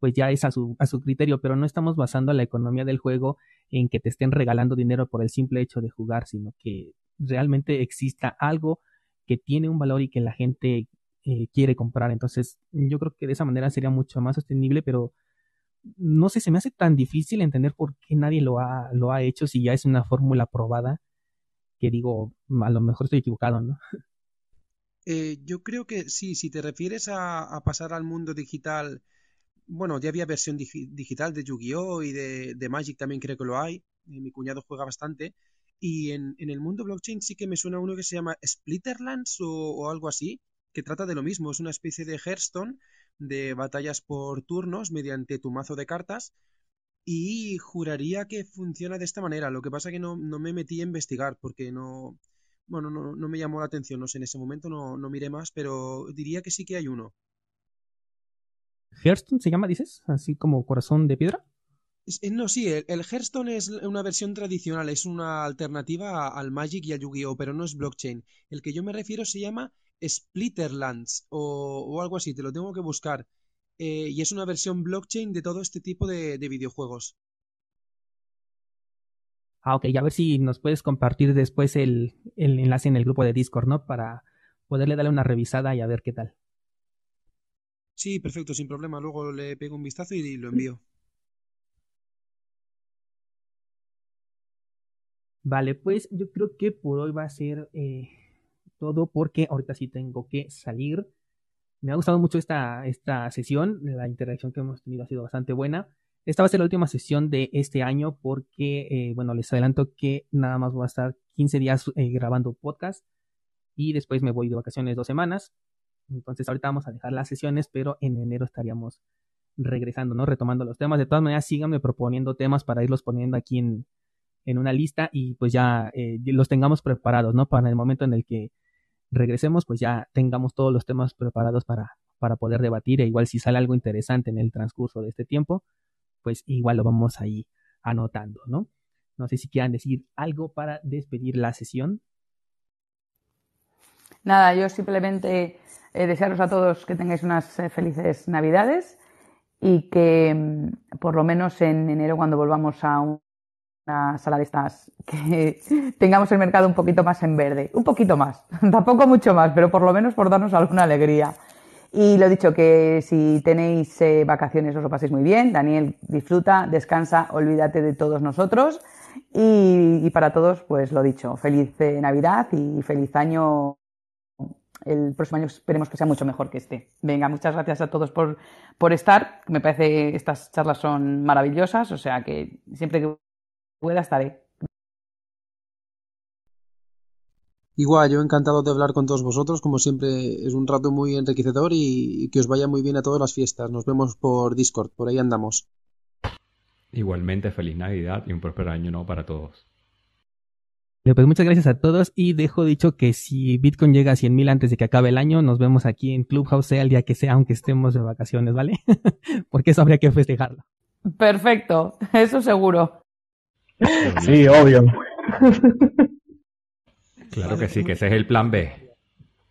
pues ya es a su, a su criterio, pero no estamos basando la economía del juego en que te estén regalando dinero por el simple hecho de jugar, sino que realmente exista algo que tiene un valor y que la gente eh, quiere comprar. Entonces, yo creo que de esa manera sería mucho más sostenible, pero no sé, se me hace tan difícil entender por qué nadie lo ha, lo ha hecho si ya es una fórmula probada que digo, a lo mejor estoy equivocado, ¿no? Eh, yo creo que sí, si te refieres a, pasar al mundo digital, bueno, ya había versión digital de Yu-Gi-Oh! y de, Magic también creo que lo hay, mi cuñado juega bastante, y en, el mundo blockchain sí que me suena uno que se llama Splitterlands o, algo así, que trata de lo mismo, es una especie de Hearthstone de batallas por turnos mediante tu mazo de cartas y juraría que funciona de esta manera. Lo que pasa que no, no me metí a investigar porque no, bueno, no, no me llamó la atención, no sé, en ese momento no, no miré más, pero diría que sí que hay uno. Hearthstone se llama, dices, así como corazón de piedra. Eh, no, sí, el, el, Hearthstone es una versión tradicional, es una alternativa al Magic y al Yu-Gi-Oh, pero no es blockchain. El que yo me refiero se llama Splitterlands o, o algo así, te lo tengo que buscar. Eh, y es una versión blockchain de todo este tipo de, de videojuegos. Ah, ok, a ver si nos puedes compartir después el, el, enlace en el grupo de Discord, ¿no? Para poderle darle una revisada y a ver qué tal. Sí, perfecto, sin problema. Luego le pego un vistazo y lo envío. Vale, pues yo creo que por hoy va a ser eh, todo porque ahorita sí tengo que salir. Me ha gustado mucho esta, esta sesión, la interacción que hemos tenido ha sido bastante buena. Esta va a ser la última sesión de este año porque, eh, bueno, les adelanto que nada más voy a estar 15 días eh, grabando podcast y después me voy de vacaciones dos semanas. Entonces ahorita vamos a dejar las sesiones, pero en enero estaríamos regresando, ¿no? Retomando los temas. De todas maneras, síganme proponiendo temas para irlos poniendo aquí en, en una lista y pues ya eh, los tengamos preparados, ¿no? Para el momento en el que regresemos, pues ya tengamos todos los temas preparados para, para poder debatir. E igual si sale algo interesante en el transcurso de este tiempo, pues igual lo vamos ahí anotando, ¿no? No sé si quieran decir algo para despedir la sesión. Nada, yo simplemente eh, desearos a todos que tengáis unas eh, felices Navidades y que mm, por lo menos en enero cuando volvamos a una sala de estas, <laughs> que tengamos el mercado un poquito más en verde, un poquito más, <laughs> tampoco mucho más, pero por lo menos por darnos alguna alegría. Y lo dicho, que si tenéis eh, vacaciones os lo paséis muy bien. Daniel, disfruta, descansa, olvídate de todos nosotros. Y, para todos, pues lo dicho, feliz Navidad y feliz año. El próximo año esperemos que sea mucho mejor que este. Venga, muchas gracias a todos por, por estar. Me parece que estas charlas son maravillosas, o sea que siempre que pueda estaré. Igual, yo encantado de hablar con todos vosotros, como siempre es un rato muy enriquecedor y, que os vaya muy bien a todas las fiestas. Nos vemos por Discord, por ahí andamos. Igualmente, feliz Navidad y un próspero año nuevo para todos. Pues muchas gracias a todos y dejo dicho que si Bitcoin llega a 100.000 antes de que acabe el año, nos vemos aquí en Clubhouse, sea el día que sea, aunque estemos de vacaciones, ¿vale? <laughs> Porque eso habría que festejarlo. Perfecto, eso seguro. Sí, obvio. Claro que sí, que ese es el plan B.